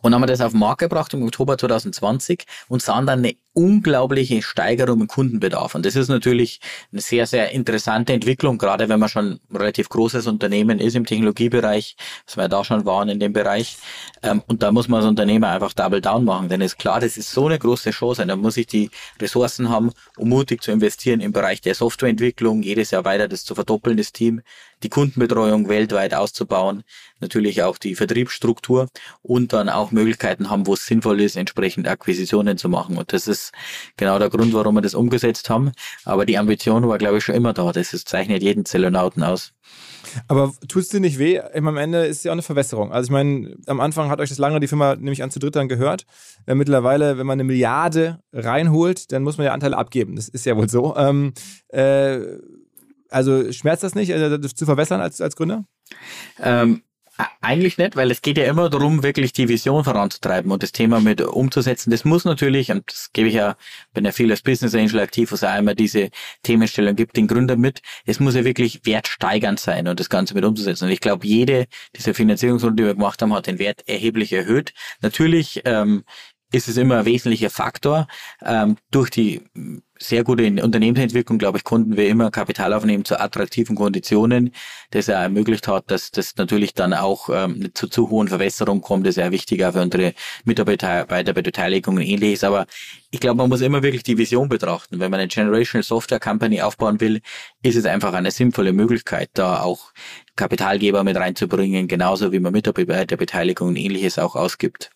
Und haben wir das auf den Markt gebracht im Oktober 2020 und sahen dann eine unglaubliche Steigerung im Kundenbedarf. Und das ist natürlich eine sehr, sehr interessante Entwicklung, gerade wenn man schon ein relativ großes Unternehmen ist im Technologiebereich, was wir da schon waren in dem Bereich. Ähm, und da muss man als Unternehmer einfach Double Down machen, denn ist klar, das ist so eine große Chance. Da muss ich die Ressourcen haben, um mutig zu investieren im Bereich der Softwareentwicklung, jedes Jahr weiter das zu verdoppeln, das Team, die Kundenbetreuung weltweit auszubauen, natürlich auch die Vertriebsstruktur und dann auch Möglichkeiten haben, wo es sinnvoll ist, entsprechend Akquisitionen zu machen. Und das ist genau der Grund, warum wir das umgesetzt haben. Aber die Ambition war, glaube ich, schon immer da. Das ist, zeichnet jeden Zellonauten aus. Aber tut es dir nicht weh? Am Ende ist es ja auch eine Verwässerung. Also ich meine, am Anfang hat euch das lange die Firma nämlich an zu dritt dann gehört. Äh, mittlerweile, wenn man eine Milliarde reinholt, dann muss man ja Anteile abgeben. Das ist ja wohl so. Ähm, äh, also schmerzt das nicht, äh, das zu verwässern als, als Gründer? Ähm, eigentlich nicht, weil es geht ja immer darum, wirklich die Vision voranzutreiben und das Thema mit umzusetzen. Das muss natürlich, und das gebe ich ja, bin ja viel als Business Angel aktiv, wo es auch immer diese Themenstellung gibt, den Gründer mit. Es muss ja wirklich wertsteigernd sein und das Ganze mit umzusetzen. Und ich glaube, jede dieser Finanzierungsrunde, die wir gemacht haben, hat den Wert erheblich erhöht. Natürlich ähm, ist es immer ein wesentlicher Faktor. Ähm, durch die sehr gute Unternehmensentwicklung, glaube ich, konnten wir immer Kapital aufnehmen zu attraktiven Konditionen, das er ermöglicht hat, dass das natürlich dann auch ähm, zu zu hohen Verwässerungen kommt, das ist sehr wichtig auch für unsere Mitarbeiter bei der Beteiligung und ähnliches. Aber ich glaube, man muss immer wirklich die Vision betrachten. Wenn man eine Generational Software Company aufbauen will, ist es einfach eine sinnvolle Möglichkeit, da auch Kapitalgeber mit reinzubringen, genauso wie man Mitarbeiterbeteiligung und ähnliches auch ausgibt.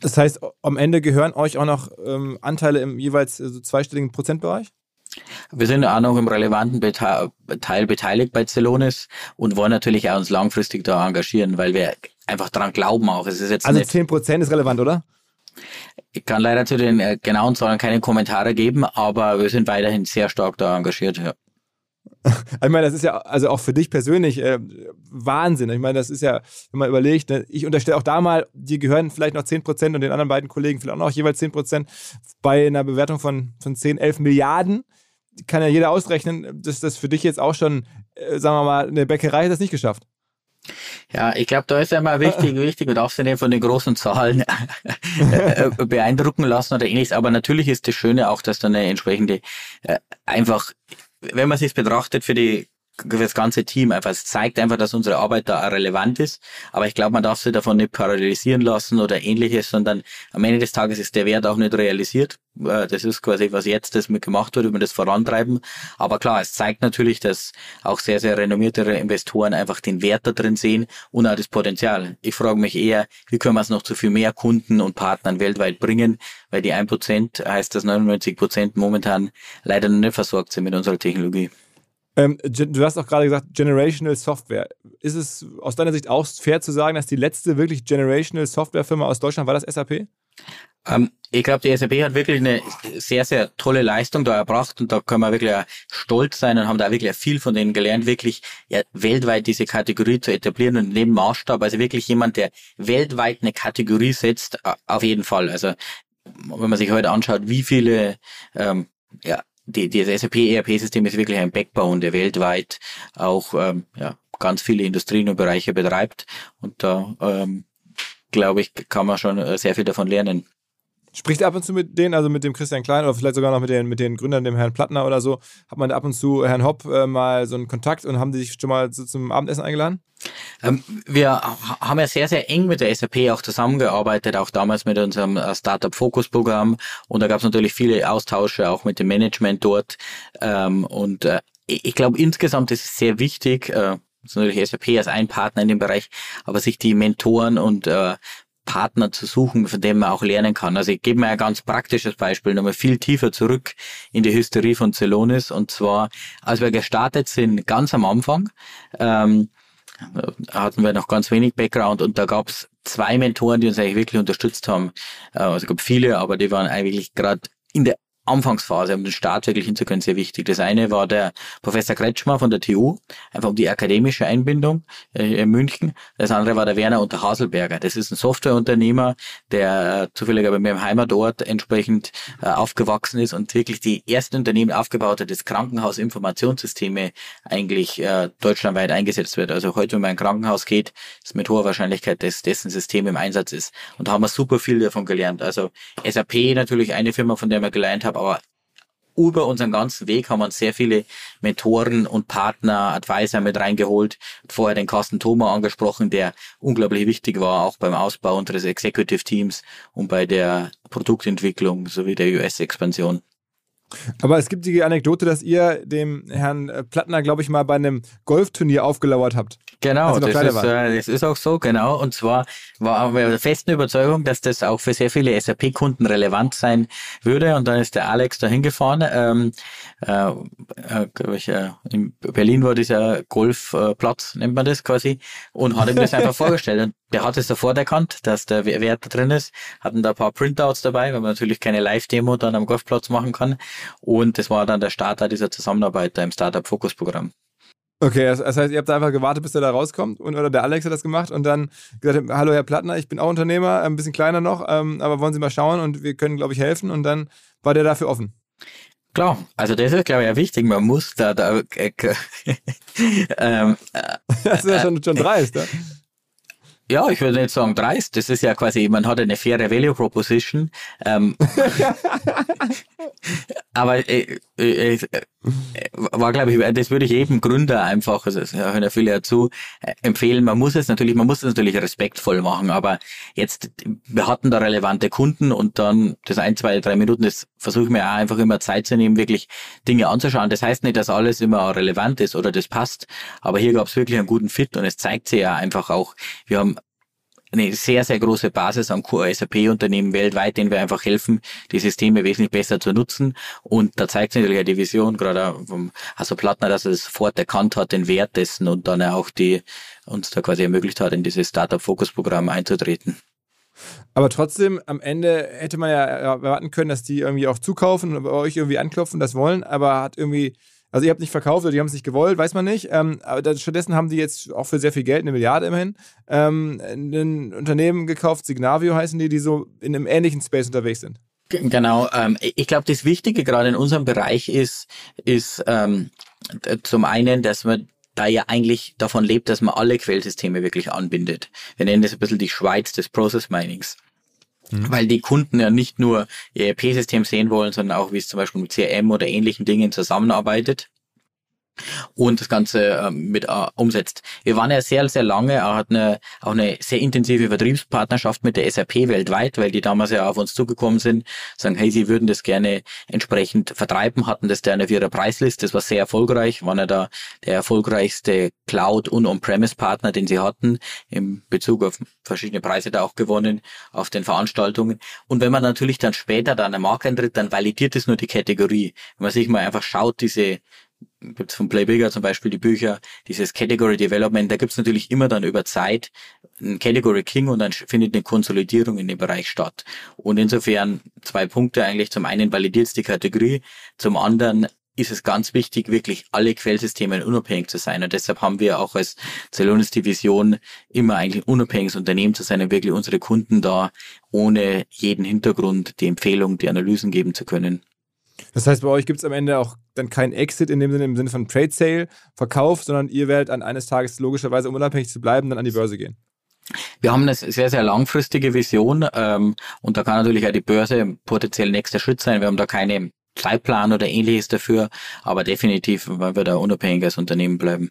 Das heißt, am Ende gehören euch auch noch ähm, Anteile im jeweils äh, so zweistelligen Prozentbereich? Wir sind auch noch im relevanten Teil beteiligt bei Celonis und wollen natürlich auch uns langfristig da engagieren, weil wir einfach daran glauben auch. Es ist jetzt also zehn Prozent ist relevant, oder? Ich kann leider zu den äh, genauen Zahlen keine Kommentare geben, aber wir sind weiterhin sehr stark da engagiert. Ja. Ich meine, das ist ja also auch für dich persönlich äh, Wahnsinn. Ich meine, das ist ja, wenn man überlegt, ne, ich unterstelle auch da mal, die gehören vielleicht noch 10% und den anderen beiden Kollegen vielleicht auch noch jeweils 10% bei einer Bewertung von, von 10, 11 Milliarden. Kann ja jeder ausrechnen, dass das für dich jetzt auch schon, äh, sagen wir mal, eine Bäckerei hat das nicht geschafft. Ja, ich glaube, da ist einmal wichtig, wichtig, darfst dich nicht von den großen Zahlen äh, beeindrucken lassen oder ähnliches. Aber natürlich ist das Schöne auch, dass da eine entsprechende, äh, einfach, wenn man sich betrachtet für die das ganze Team einfach. Es zeigt einfach, dass unsere Arbeit da relevant ist. Aber ich glaube, man darf sich davon nicht paralysieren lassen oder ähnliches, sondern am Ende des Tages ist der Wert auch nicht realisiert. Äh, das ist quasi, was jetzt das mit gemacht wird, über das vorantreiben. Aber klar, es zeigt natürlich, dass auch sehr, sehr renommierte Investoren einfach den Wert da drin sehen und auch das Potenzial. Ich frage mich eher, wie können wir es noch zu viel mehr Kunden und Partnern weltweit bringen, weil die 1% heißt, dass 99% momentan leider noch nicht versorgt sind mit unserer Technologie. Ähm, du hast auch gerade gesagt, Generational Software. Ist es aus deiner Sicht auch fair zu sagen, dass die letzte wirklich Generational Software-Firma aus Deutschland war das SAP? Ähm, ich glaube, die SAP hat wirklich eine sehr, sehr tolle Leistung da erbracht und da können wir wirklich stolz sein und haben da wirklich viel von denen gelernt, wirklich ja, weltweit diese Kategorie zu etablieren und neben Maßstab, also wirklich jemand, der weltweit eine Kategorie setzt, auf jeden Fall. Also wenn man sich heute anschaut, wie viele ähm, ja, die, das SAP ERP-System ist wirklich ein Backbone, der weltweit auch ähm, ja, ganz viele Industrien und Bereiche betreibt. Und da ähm, glaube ich, kann man schon äh, sehr viel davon lernen. Spricht ab und zu mit denen, also mit dem Christian Klein oder vielleicht sogar noch mit den, mit den Gründern, dem Herrn Plattner oder so, hat man ab und zu Herrn Hopp äh, mal so einen Kontakt und haben die sich schon mal so zum Abendessen eingeladen? Ähm, wir haben ja sehr, sehr eng mit der SAP auch zusammengearbeitet, auch damals mit unserem äh, Startup Focus Programm und da gab es natürlich viele Austausche auch mit dem Management dort ähm, und äh, ich glaube insgesamt ist es sehr wichtig, äh, ist natürlich SAP als ein Partner in dem Bereich, aber sich die Mentoren und äh, Partner zu suchen, von dem man auch lernen kann. Also ich gebe mir ein ganz praktisches Beispiel, nochmal viel tiefer zurück in die Hysterie von Celonis. Und zwar, als wir gestartet sind, ganz am Anfang, ähm, hatten wir noch ganz wenig Background und da gab es zwei Mentoren, die uns eigentlich wirklich unterstützt haben. Äh, also es gab viele, aber die waren eigentlich gerade in der Anfangsphase, um den Start wirklich hinzukommen, sehr wichtig. Das eine war der Professor Kretschmer von der TU, einfach um die akademische Einbindung äh, in München. Das andere war der Werner unter Haselberger. Das ist ein Softwareunternehmer, der äh, zufällig bei mir im Heimatort entsprechend äh, aufgewachsen ist und wirklich die ersten Unternehmen aufgebaut hat, das Krankenhausinformationssysteme eigentlich äh, deutschlandweit eingesetzt wird. Also heute, wenn man in ein Krankenhaus geht, ist mit hoher Wahrscheinlichkeit, dass dessen System im Einsatz ist. Und da haben wir super viel davon gelernt. Also SAP natürlich eine Firma, von der wir gelernt haben, habe, aber über unseren ganzen Weg haben wir uns sehr viele Mentoren und Partner, Advisor mit reingeholt. Vorher den Carsten Thoma angesprochen, der unglaublich wichtig war, auch beim Ausbau unseres Executive Teams und bei der Produktentwicklung sowie der US-Expansion. Aber es gibt die Anekdote, dass ihr dem Herrn Plattner, glaube ich, mal bei einem Golfturnier aufgelauert habt. Genau, das ist, äh, das ist auch so, genau. Und zwar war wir der festen Überzeugung, dass das auch für sehr viele SAP-Kunden relevant sein würde. Und dann ist der Alex da hingefahren. Ähm, äh, äh, ich, äh, in Berlin war dieser Golfplatz, nennt man das quasi, und hat ihm das einfach vorgestellt. Und der hat es sofort erkannt, dass der Wert da drin ist, hatten da ein paar Printouts dabei, weil man natürlich keine Live-Demo dann am Golfplatz machen kann. Und das war dann der Starter dieser Zusammenarbeit da im Startup-Fokus-Programm. Okay, das, heißt, ihr habt einfach gewartet, bis er da rauskommt und oder der Alex hat das gemacht und dann gesagt, hallo Herr Plattner, ich bin auch Unternehmer, ein bisschen kleiner noch, ähm, aber wollen Sie mal schauen und wir können, glaube ich, helfen und dann war der dafür offen. Klar, also das ist, glaube ich, ja wichtig. Man muss da, da äh, ähm, äh, das ist ja schon, schon dreist, ja? Ja, ich würde nicht sagen dreist. Das ist ja quasi, man hat eine faire Value Proposition. Ähm, aber äh, äh, äh, war, glaube ich, das würde ich jedem Gründer einfach, also das hören ja viele dazu, äh, empfehlen. Man muss es natürlich, man muss es natürlich respektvoll machen, aber jetzt, wir hatten da relevante Kunden und dann das ein, zwei, drei Minuten, das versuche ich mir auch einfach immer Zeit zu nehmen, wirklich Dinge anzuschauen. Das heißt nicht, dass alles immer relevant ist oder das passt, aber hier gab es wirklich einen guten Fit und es zeigt sich ja einfach auch, wir haben eine sehr, sehr große Basis an SAP-Unternehmen weltweit, denen wir einfach helfen, die Systeme wesentlich besser zu nutzen. Und da zeigt sich natürlich die Vision, gerade vom Hasso Plattner, dass er das sofort erkannt hat, den Wert dessen und dann auch die uns da quasi ermöglicht hat, in dieses Startup-Fokus-Programm einzutreten. Aber trotzdem, am Ende hätte man ja erwarten können, dass die irgendwie auch zukaufen und bei euch irgendwie anklopfen, das wollen, aber hat irgendwie also ihr habt nicht verkauft oder die haben es nicht gewollt, weiß man nicht. Ähm, aber stattdessen haben die jetzt auch für sehr viel Geld, eine Milliarde immerhin, ähm, ein Unternehmen gekauft, Signavio heißen die, die so in einem ähnlichen Space unterwegs sind. Genau, ähm, ich glaube, das Wichtige gerade in unserem Bereich ist, ist ähm, zum einen, dass man da ja eigentlich davon lebt, dass man alle Quellsysteme wirklich anbindet. Wir nennen das ein bisschen die Schweiz des Process Minings. Mhm. Weil die Kunden ja nicht nur ihr ERP-System sehen wollen, sondern auch, wie es zum Beispiel mit CRM oder ähnlichen Dingen zusammenarbeitet und das Ganze äh, mit äh, umsetzt. Wir waren ja sehr, sehr lange, er hat eine, auch eine sehr intensive Vertriebspartnerschaft mit der SAP weltweit, weil die damals ja auf uns zugekommen sind, sagen, hey, sie würden das gerne entsprechend vertreiben, hatten das dann auf ihrer Preisliste, das war sehr erfolgreich, waren ja da der erfolgreichste Cloud- und On-Premise-Partner, den sie hatten, im Bezug auf verschiedene Preise da auch gewonnen, auf den Veranstaltungen. Und wenn man natürlich dann später da an den Markt eintritt, dann validiert es nur die Kategorie. Wenn man sich mal einfach schaut, diese gibt es von Play Bigger zum Beispiel die Bücher, dieses Category Development, da gibt es natürlich immer dann über Zeit ein Category King und dann findet eine Konsolidierung in dem Bereich statt. Und insofern zwei Punkte eigentlich. Zum einen validiert es die Kategorie, zum anderen ist es ganz wichtig, wirklich alle Quellsysteme unabhängig zu sein. Und deshalb haben wir auch als Celonis Division immer eigentlich ein unabhängiges Unternehmen zu sein und wirklich unsere Kunden da ohne jeden Hintergrund die Empfehlung, die Analysen geben zu können. Das heißt, bei euch gibt es am Ende auch dann kein Exit in dem Sinne, im Sinne von Trade Sale, Verkauf, sondern ihr werdet an eines Tages logischerweise, um unabhängig zu bleiben, dann an die Börse gehen. Wir haben eine sehr, sehr langfristige Vision ähm, und da kann natürlich auch die Börse potenziell nächster Schritt sein. Wir haben da keine Zeitplan oder ähnliches dafür, aber definitiv, weil wir da unabhängig als Unternehmen bleiben.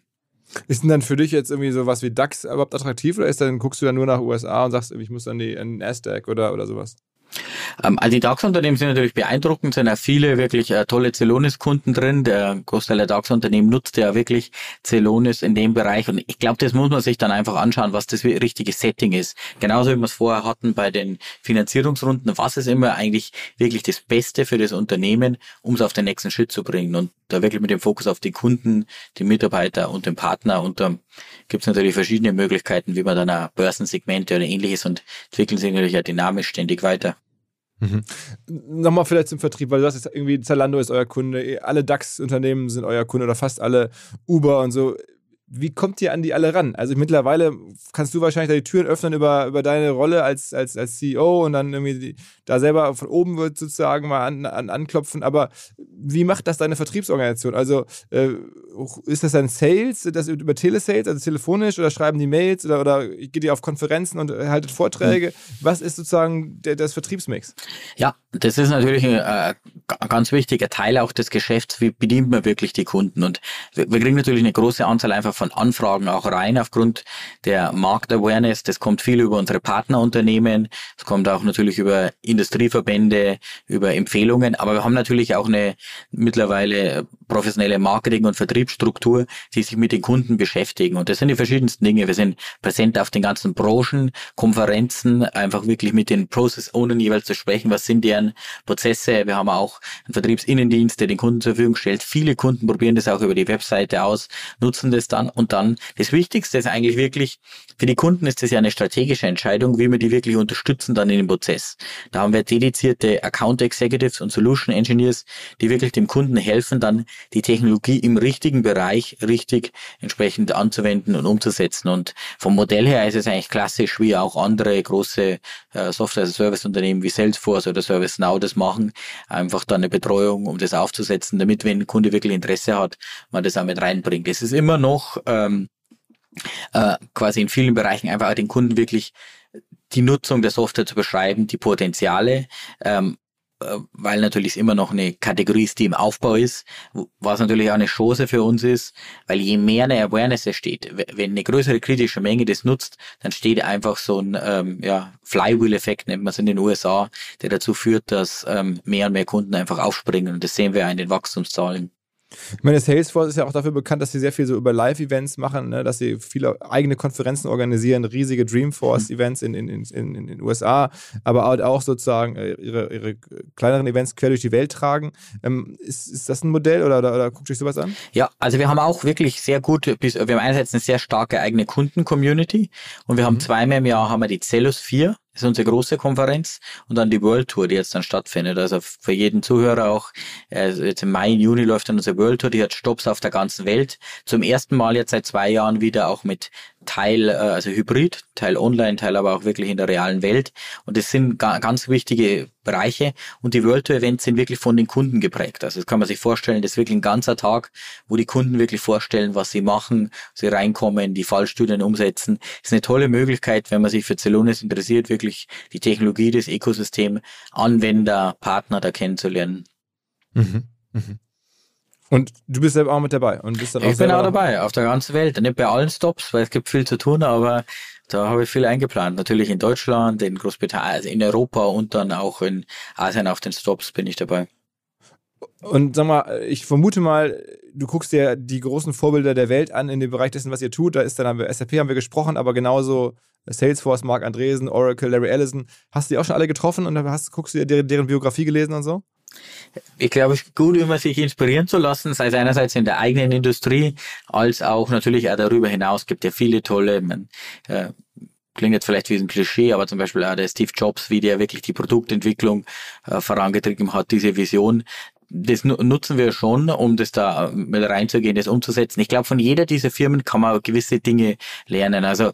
Ist denn dann für dich jetzt irgendwie so was wie DAX überhaupt attraktiv oder ist dann, guckst du dann nur nach USA und sagst, ich muss an die an Nasdaq oder, oder sowas? Ähm, also die DAX-Unternehmen sind natürlich beeindruckend, sind ja viele wirklich äh, tolle Celonis-Kunden drin. Der Großteil der DAX-Unternehmen nutzt ja wirklich Celonis in dem Bereich und ich glaube, das muss man sich dann einfach anschauen, was das richtige Setting ist. Genauso wie wir es vorher hatten bei den Finanzierungsrunden, was ist immer eigentlich wirklich das Beste für das Unternehmen, um es auf den nächsten Schritt zu bringen und da wirklich mit dem Fokus auf die Kunden, die Mitarbeiter und den Partner und da gibt es natürlich verschiedene Möglichkeiten, wie man dann auch Börsensegmente oder ähnliches und entwickeln sich natürlich ja dynamisch ständig weiter. Mhm. Nochmal vielleicht zum Vertrieb, weil du hast jetzt irgendwie Zalando ist euer Kunde, alle DAX-Unternehmen sind euer Kunde oder fast alle Uber und so wie kommt ihr an die alle ran? Also mittlerweile kannst du wahrscheinlich da die Türen öffnen über, über deine Rolle als, als, als CEO und dann irgendwie die, da selber von oben wird sozusagen mal an, an, anklopfen. Aber wie macht das deine Vertriebsorganisation? Also äh, ist das dann Sales, das über Telesales, also telefonisch oder schreiben die Mails oder, oder geht ihr auf Konferenzen und haltet Vorträge? Mhm. Was ist sozusagen der, das Vertriebsmix? Ja, das ist natürlich ein äh, ganz wichtiger Teil auch des Geschäfts. Wie bedient man wirklich die Kunden? Und wir, wir kriegen natürlich eine große Anzahl einfach von Anfragen auch rein aufgrund der Marktawareness. Das kommt viel über unsere Partnerunternehmen. Es kommt auch natürlich über Industrieverbände, über Empfehlungen. Aber wir haben natürlich auch eine mittlerweile professionelle Marketing- und Vertriebsstruktur, die sich mit den Kunden beschäftigen. Und das sind die verschiedensten Dinge. Wir sind präsent auf den ganzen Branchen, Konferenzen, einfach wirklich mit den Process Ownern jeweils zu sprechen. Was sind deren Prozesse? Wir haben auch einen Vertriebsinnendienst, der den Kunden zur Verfügung stellt. Viele Kunden probieren das auch über die Webseite aus, nutzen das dann und dann das Wichtigste ist eigentlich wirklich, für die Kunden ist das ja eine strategische Entscheidung, wie wir die wirklich unterstützen dann in dem Prozess. Da haben wir dedizierte Account Executives und Solution Engineers, die wirklich dem Kunden helfen, dann die Technologie im richtigen Bereich richtig entsprechend anzuwenden und umzusetzen. Und vom Modell her ist es eigentlich klassisch, wie auch andere große äh, Software-Service-Unternehmen wie Salesforce oder ServiceNow das machen, einfach dann eine Betreuung, um das aufzusetzen, damit wenn ein Kunde wirklich Interesse hat, man das auch mit reinbringt. Es ist immer noch ähm, äh, quasi in vielen Bereichen einfach den Kunden wirklich die Nutzung der Software zu beschreiben, die Potenziale, ähm, äh, weil natürlich immer noch eine Kategorie ist, die im Aufbau ist, was natürlich auch eine Chance für uns ist, weil je mehr eine Awareness entsteht, wenn eine größere kritische Menge das nutzt, dann steht einfach so ein ähm, ja, Flywheel-Effekt, nennt man es in den USA, der dazu führt, dass ähm, mehr und mehr Kunden einfach aufspringen und das sehen wir in den Wachstumszahlen. Ich meine, Salesforce ist ja auch dafür bekannt, dass sie sehr viel so über Live-Events machen, ne? dass sie viele eigene Konferenzen organisieren, riesige Dreamforce-Events in, in, in, in, den USA, aber halt auch sozusagen äh, ihre, ihre kleineren Events quer durch die Welt tragen. Ähm, ist, ist das ein Modell oder, oder, oder guckt euch sowas an? Ja, also wir haben auch wirklich sehr gut, wir haben einerseits eine sehr starke eigene Kunden-Community und wir haben mhm. zweimal im Jahr haben wir die Cellus 4 das ist unsere große Konferenz und dann die World Tour, die jetzt dann stattfindet. Also für jeden Zuhörer auch, also jetzt im Mai, Juni läuft dann unsere World Tour, die hat Stops auf der ganzen Welt. Zum ersten Mal jetzt seit zwei Jahren wieder auch mit Teil, äh, also Hybrid, Teil online, Teil aber auch wirklich in der realen Welt. Und das sind ganz wichtige Bereiche. Und die World Tour Events sind wirklich von den Kunden geprägt. Also das kann man sich vorstellen, das ist wirklich ein ganzer Tag, wo die Kunden wirklich vorstellen, was sie machen, sie reinkommen, die Fallstudien umsetzen. Das ist eine tolle Möglichkeit, wenn man sich für Celonis interessiert, wirklich die Technologie, das Ökosystem, Anwender, Partner da kennenzulernen. Mhm. Mhm. Und du bist selber auch mit dabei. Und bist dann ich bin auch dabei, auf der ganzen Welt. Nicht bei allen Stops, weil es gibt viel zu tun, aber da habe ich viel eingeplant. Natürlich in Deutschland, in Großbritannien, also in Europa und dann auch in Asien auf den Stops bin ich dabei. Und sag mal, ich vermute mal, du guckst dir die großen Vorbilder der Welt an in dem Bereich dessen, was ihr tut. Da ist dann haben wir SAP haben wir gesprochen, aber genauso Salesforce, Mark Andresen, Oracle, Larry Ellison. Hast du die auch schon alle getroffen und hast, guckst du dir deren, deren Biografie gelesen und so? Ich glaube, es ist gut, immer sich inspirieren zu lassen, sei es einerseits in der eigenen Industrie, als auch natürlich auch darüber hinaus. Es gibt ja viele tolle, man, äh, klingt jetzt vielleicht wie ein Klischee, aber zum Beispiel auch der Steve Jobs, wie der wirklich die Produktentwicklung äh, vorangetrieben hat, diese Vision. Das nutzen wir schon, um das da mit reinzugehen, das umzusetzen. Ich glaube, von jeder dieser Firmen kann man gewisse Dinge lernen. Also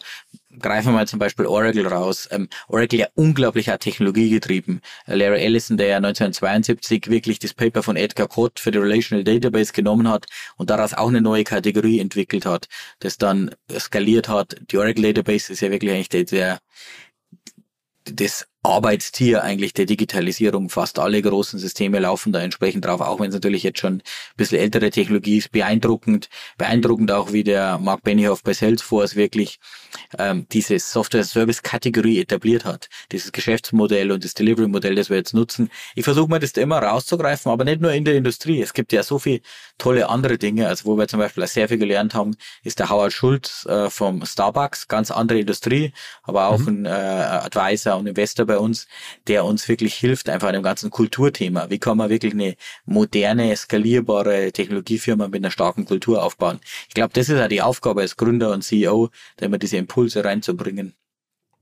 greifen wir mal zum Beispiel Oracle raus. Ähm, Oracle ja unglaublich auch technologiegetrieben. Larry Ellison, der ja 1972 wirklich das Paper von Edgar Cott für die Relational Database genommen hat und daraus auch eine neue Kategorie entwickelt hat, das dann skaliert hat. Die Oracle Database ist ja wirklich eigentlich der, der das Arbeitstier eigentlich der Digitalisierung. Fast alle großen Systeme laufen da entsprechend drauf, auch wenn es natürlich jetzt schon ein bisschen ältere Technologie ist. Beeindruckend, beeindruckend auch, wie der Mark Benioff bei Salesforce wirklich ähm, diese Software-Service-Kategorie etabliert hat. Dieses Geschäftsmodell und das Delivery-Modell, das wir jetzt nutzen. Ich versuche mir das da immer rauszugreifen, aber nicht nur in der Industrie. Es gibt ja so viele tolle andere Dinge. Also wo wir zum Beispiel sehr viel gelernt haben, ist der Howard Schultz äh, vom Starbucks, ganz andere Industrie, aber auch mhm. ein äh, Advisor und Investor bei uns, der uns wirklich hilft, einfach an dem ganzen Kulturthema. Wie kann man wirklich eine moderne, skalierbare Technologiefirma mit einer starken Kultur aufbauen? Ich glaube, das ist ja die Aufgabe als Gründer und CEO, da immer diese Impulse reinzubringen.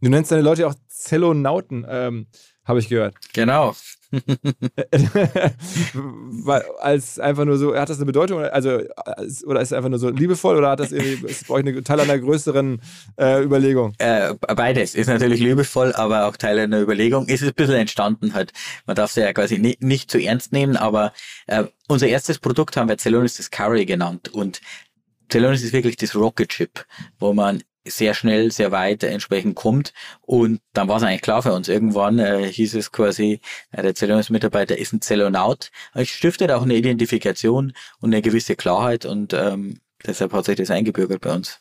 Du nennst deine Leute auch Zellonauten, ähm, habe ich gehört. Genau. als einfach nur so, hat das eine Bedeutung? Also, oder ist es einfach nur so liebevoll oder hat das irgendwie, ist bei euch eine Teil einer größeren äh, Überlegung? Äh, beides ist natürlich liebevoll, aber auch Teil einer Überlegung. Ist es ein bisschen entstanden halt. Man darf es ja quasi nicht, nicht zu ernst nehmen, aber äh, unser erstes Produkt haben wir Celonis Discovery genannt und Celonis ist wirklich das Rocket Chip, wo man sehr schnell, sehr weit entsprechend kommt. Und dann war es eigentlich klar für uns. Irgendwann äh, hieß es quasi, äh, der Zellungsmitarbeiter ist ein Zellonaut. Es stiftet auch eine Identifikation und eine gewisse Klarheit und ähm, deshalb hat sich das eingebürgert bei uns.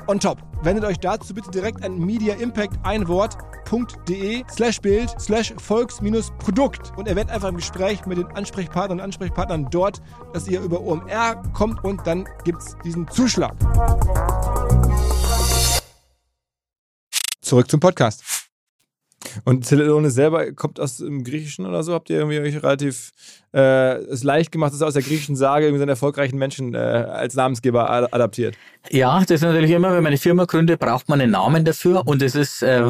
on top. Wendet euch dazu bitte direkt an Media Impact ein Wort.de slash Bild slash Volks-Produkt und erwähnt einfach im Gespräch mit den Ansprechpartnern und Ansprechpartnern dort, dass ihr über OMR kommt und dann gibt's diesen Zuschlag. Zurück zum Podcast. Und Zelone selber kommt aus dem Griechischen oder so? Habt ihr irgendwie euch relativ äh, es leicht gemacht, dass er aus der griechischen Sage irgendwie so einen erfolgreichen Menschen äh, als Namensgeber adaptiert? Ja, das ist natürlich immer, wenn man eine Firma gründet, braucht man einen Namen dafür und es ist, äh,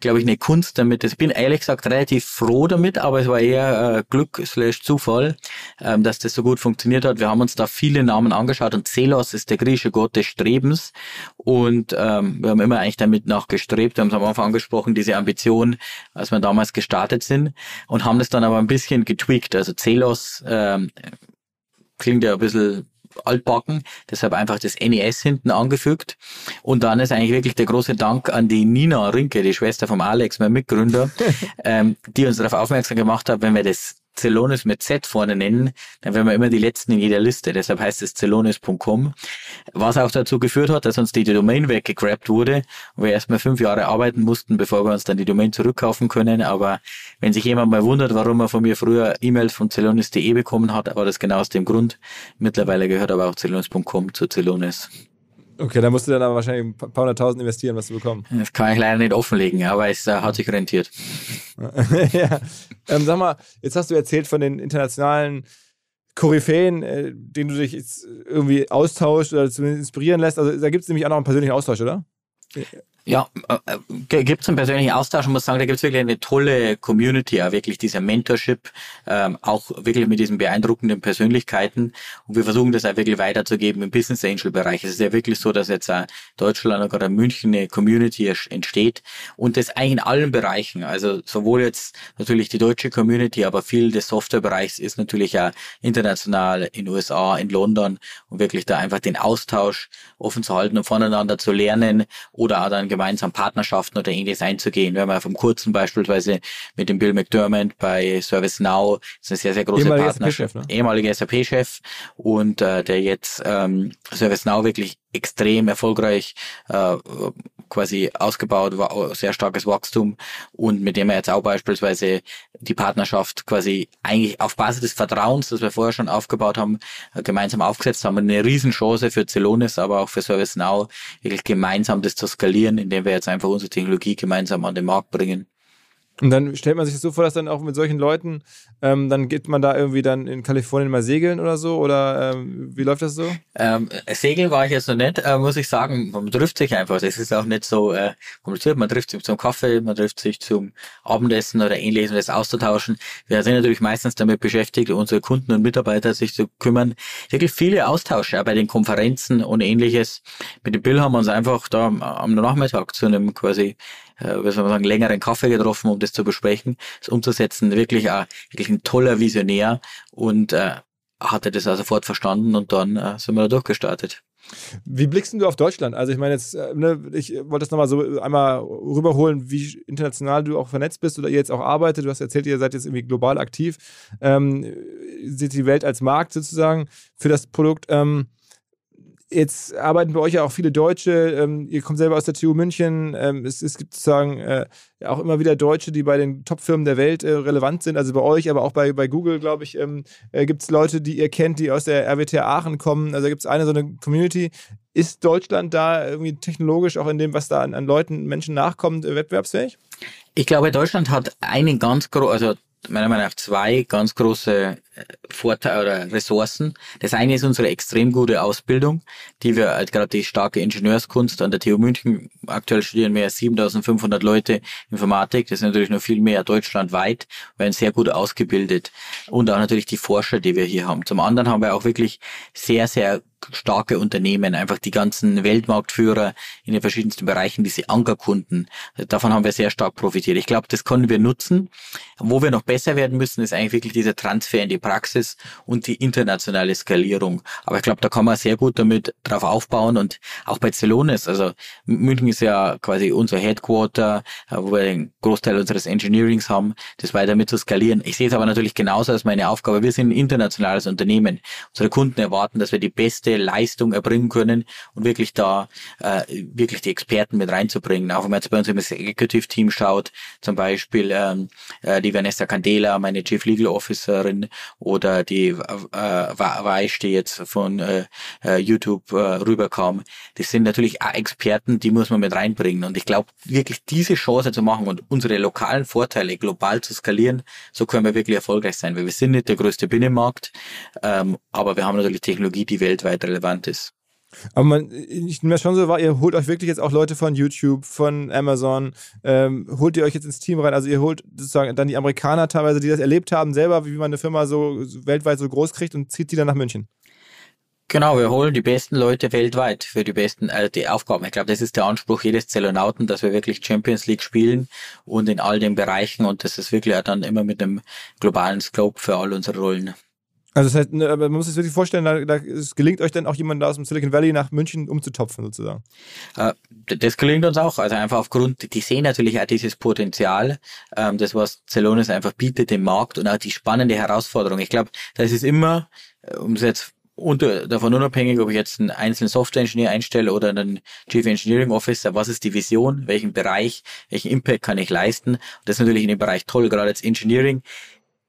glaube ich, eine Kunst damit. Ich bin ehrlich gesagt relativ froh damit, aber es war eher äh, Glück slash Zufall, ähm, dass das so gut funktioniert hat. Wir haben uns da viele Namen angeschaut und Zelos ist der griechische Gott des Strebens und ähm, wir haben immer eigentlich damit nachgestrebt. Wir haben es am Anfang angesprochen, diese Ambition, als wir damals gestartet sind und haben das dann aber ein bisschen getweakt. Also Celos ähm, klingt ja ein bisschen altbacken, deshalb einfach das NES hinten angefügt. Und dann ist eigentlich wirklich der große Dank an die Nina Rinke, die Schwester vom Alex, mein Mitgründer, ähm, die uns darauf aufmerksam gemacht hat, wenn wir das Celonis mit Z vorne nennen, dann wären wir immer die Letzten in jeder Liste. Deshalb heißt es celonis.com. Was auch dazu geführt hat, dass uns die Domain weggegrabt wurde und wir erstmal fünf Jahre arbeiten mussten, bevor wir uns dann die Domain zurückkaufen können. Aber wenn sich jemand mal wundert, warum er von mir früher E-Mails von celonis.de bekommen hat, war das genau aus dem Grund. Mittlerweile gehört aber auch celonis.com zu Celonis. Okay, da musst du dann aber wahrscheinlich ein paar hunderttausend investieren, was du bekommen. Das kann ich leider nicht offenlegen, aber es äh, hat sich rentiert. ja. Ähm, sag mal, jetzt hast du erzählt von den internationalen Koryphäen, äh, denen du dich jetzt irgendwie austauschst oder zumindest inspirieren lässt. Also da gibt es nämlich auch noch einen persönlichen Austausch, oder? Ja, äh, gibt es einen persönlichen Austausch und muss sagen, da gibt es wirklich eine tolle Community, auch wirklich dieser Mentorship, ähm, auch wirklich mit diesen beeindruckenden Persönlichkeiten. Und wir versuchen das auch wirklich weiterzugeben im Business Angel Bereich. Es ist ja wirklich so, dass jetzt auch Deutschland oder München eine Community entsteht und das eigentlich in allen Bereichen. Also sowohl jetzt natürlich die deutsche Community, aber viel des Softwarebereichs ist natürlich auch international in USA, in London und wirklich da einfach den Austausch offen zu halten und voneinander zu lernen oder auch dann gemeinsam Partnerschaften oder ähnliches einzugehen. Wir haben ja vom Kurzen beispielsweise mit dem Bill McDermott bei ServiceNow, das ist eine sehr, sehr große ehemaliger Partnerschaft. SAP ne? Ehemaliger SAP-Chef und äh, der jetzt ähm, ServiceNow wirklich extrem erfolgreich äh, quasi ausgebaut, war sehr starkes Wachstum und mit dem wir jetzt auch beispielsweise die Partnerschaft quasi eigentlich auf Basis des Vertrauens, das wir vorher schon aufgebaut haben, äh, gemeinsam aufgesetzt haben. Eine Riesenchance für Celonis, aber auch für ServiceNow, wirklich gemeinsam das zu skalieren, indem wir jetzt einfach unsere Technologie gemeinsam an den Markt bringen. Und dann stellt man sich das so vor, dass dann auch mit solchen Leuten, ähm, dann geht man da irgendwie dann in Kalifornien mal segeln oder so? Oder ähm, wie läuft das so? Ähm, segeln war ich jetzt noch nicht, äh, muss ich sagen. Man trifft sich einfach. Das ist auch nicht so äh, kompliziert. Man trifft sich zum Kaffee, man trifft sich zum Abendessen oder ähnliches, um das auszutauschen. Wir sind natürlich meistens damit beschäftigt, unsere Kunden und Mitarbeiter sich zu kümmern. Wirklich viele Austausche, auch bei den Konferenzen und ähnliches. Mit dem Bill haben wir uns einfach da am Nachmittag zu einem quasi äh, wie soll man sagen, längeren Kaffee getroffen, um das zu besprechen, das umzusetzen. Wirklich, auch, wirklich ein toller Visionär und äh, hatte das auch sofort verstanden und dann äh, sind wir da durchgestartet. Wie blickst du auf Deutschland? Also ich meine jetzt, äh, ne, ich wollte das nochmal so einmal rüberholen, wie international du auch vernetzt bist oder ihr jetzt auch arbeitet. Du hast erzählt, ihr seid jetzt irgendwie global aktiv. Ähm, seht die Welt als Markt sozusagen für das Produkt. Ähm, Jetzt arbeiten bei euch ja auch viele Deutsche. Ähm, ihr kommt selber aus der TU München. Ähm, es, es, gibt sozusagen äh, auch immer wieder Deutsche, die bei den Top-Firmen der Welt äh, relevant sind. Also bei euch, aber auch bei, bei Google, glaube ich, ähm, äh, gibt es Leute, die ihr kennt, die aus der RWTH Aachen kommen. Also gibt es eine so eine Community. Ist Deutschland da irgendwie technologisch auch in dem, was da an, an Leuten, Menschen nachkommt, äh, wettbewerbsfähig? Ich glaube, Deutschland hat einen ganz großen, also meiner Meinung nach zwei ganz große Vorteile oder Ressourcen. Das eine ist unsere extrem gute Ausbildung, die wir halt gerade die starke Ingenieurskunst an der TU München aktuell studieren mehr als 7500 Leute Informatik. Das ist natürlich noch viel mehr deutschlandweit, werden sehr gut ausgebildet und auch natürlich die Forscher, die wir hier haben. Zum anderen haben wir auch wirklich sehr, sehr starke Unternehmen, einfach die ganzen Weltmarktführer in den verschiedensten Bereichen, diese Ankerkunden. Davon haben wir sehr stark profitiert. Ich glaube, das können wir nutzen. Wo wir noch besser werden müssen, ist eigentlich wirklich dieser Transfer in die Praxis und die internationale Skalierung. Aber ich glaube, da kann man sehr gut damit drauf aufbauen und auch bei Celonis, also München ist ja quasi unser Headquarter, äh, wo wir den Großteil unseres Engineerings haben, das weiter mit zu skalieren. Ich sehe es aber natürlich genauso als meine Aufgabe. Wir sind ein internationales Unternehmen. Unsere Kunden erwarten, dass wir die beste Leistung erbringen können und wirklich da äh, wirklich die Experten mit reinzubringen. Auch wenn man jetzt bei uns im Executive Team schaut, zum Beispiel ähm, äh, die Vanessa Candela, meine Chief Legal Officerin oder die äh, Weisch, die jetzt von äh, äh, YouTube äh, rüberkam. Das sind natürlich auch Experten, die muss man mit reinbringen. Und ich glaube, wirklich diese Chance zu machen und unsere lokalen Vorteile global zu skalieren, so können wir wirklich erfolgreich sein. Weil wir sind nicht der größte Binnenmarkt, ähm, aber wir haben natürlich Technologie, die weltweit relevant ist. Aber man, ich nehme schon so wahr, ihr holt euch wirklich jetzt auch Leute von YouTube, von Amazon, ähm, holt ihr euch jetzt ins Team rein, also ihr holt sozusagen dann die Amerikaner teilweise, die das erlebt haben, selber, wie man eine Firma so weltweit so groß kriegt und zieht die dann nach München. Genau, wir holen die besten Leute weltweit für die besten äh, die Aufgaben. Ich glaube, das ist der Anspruch jedes Zellonauten, dass wir wirklich Champions League spielen und in all den Bereichen und das ist wirklich auch dann immer mit einem globalen Scope für all unsere Rollen. Also das heißt, ne, man muss sich wirklich vorstellen, da, da, es gelingt euch dann auch jemanden aus dem Silicon Valley nach München umzutopfen sozusagen. Äh, das gelingt uns auch, also einfach aufgrund, die sehen natürlich auch dieses Potenzial, ähm, das was Celonis einfach bietet im Markt und auch die spannende Herausforderung. Ich glaube, das ist immer, äh, um es jetzt unter, davon unabhängig, ob ich jetzt einen einzelnen Software-Engineer einstelle oder einen Chief Engineering Officer, was ist die Vision, welchen Bereich, welchen Impact kann ich leisten? das ist natürlich in dem Bereich toll, gerade als Engineering.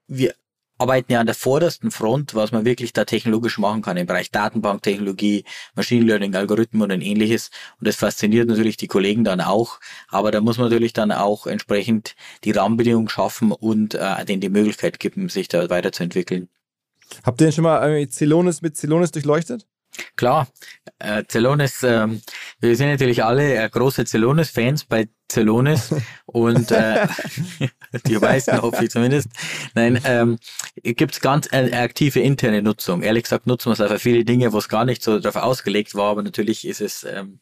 Wir arbeiten ja an der vordersten Front, was man wirklich da technologisch machen kann im Bereich Datenbanktechnologie, Machine Learning, Algorithmen und ähnliches. Und das fasziniert natürlich die Kollegen dann auch. Aber da muss man natürlich dann auch entsprechend die Rahmenbedingungen schaffen und äh, denen die Möglichkeit geben, sich da weiterzuentwickeln. Habt ihr denn schon mal Celonis mit Celonis durchleuchtet? Klar, äh, Celonis, äh, wir sind natürlich alle äh, große Celonis-Fans bei Celonis und äh, die meisten hoffe ich zumindest. Nein, ähm, gibt es ganz eine aktive interne Nutzung. Ehrlich gesagt nutzen wir es einfach viele Dinge, wo es gar nicht so darauf ausgelegt war, aber natürlich ist es, ähm,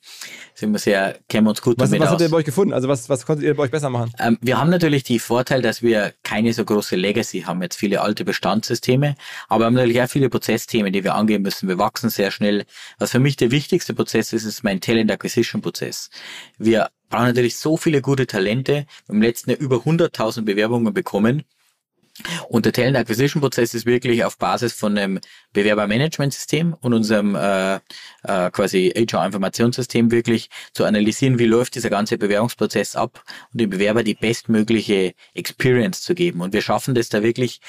sind wir sehr, kennen wir uns gut was, damit was aus. habt ihr bei euch gefunden? Also was, was konntet ihr bei euch besser machen? Ähm, wir haben natürlich die Vorteil, dass wir keine so große Legacy haben, jetzt viele alte Bestandssysteme, aber wir haben natürlich auch viele Prozessthemen, die wir angehen müssen. Wir wachsen sehr schnell. Was für mich der wichtigste Prozess ist, ist mein Talent Acquisition Prozess. Wir brauchen natürlich so viele gute Talente. Wir haben im letzten Jahr über 100.000 Bewerbungen bekommen. Und der Talent Acquisition Prozess ist wirklich auf Basis von einem Bewerbermanagementsystem und unserem äh, äh, quasi HR-Informationssystem wirklich zu analysieren, wie läuft dieser ganze Bewerbungsprozess ab und dem Bewerber die bestmögliche Experience zu geben. Und wir schaffen das da wirklich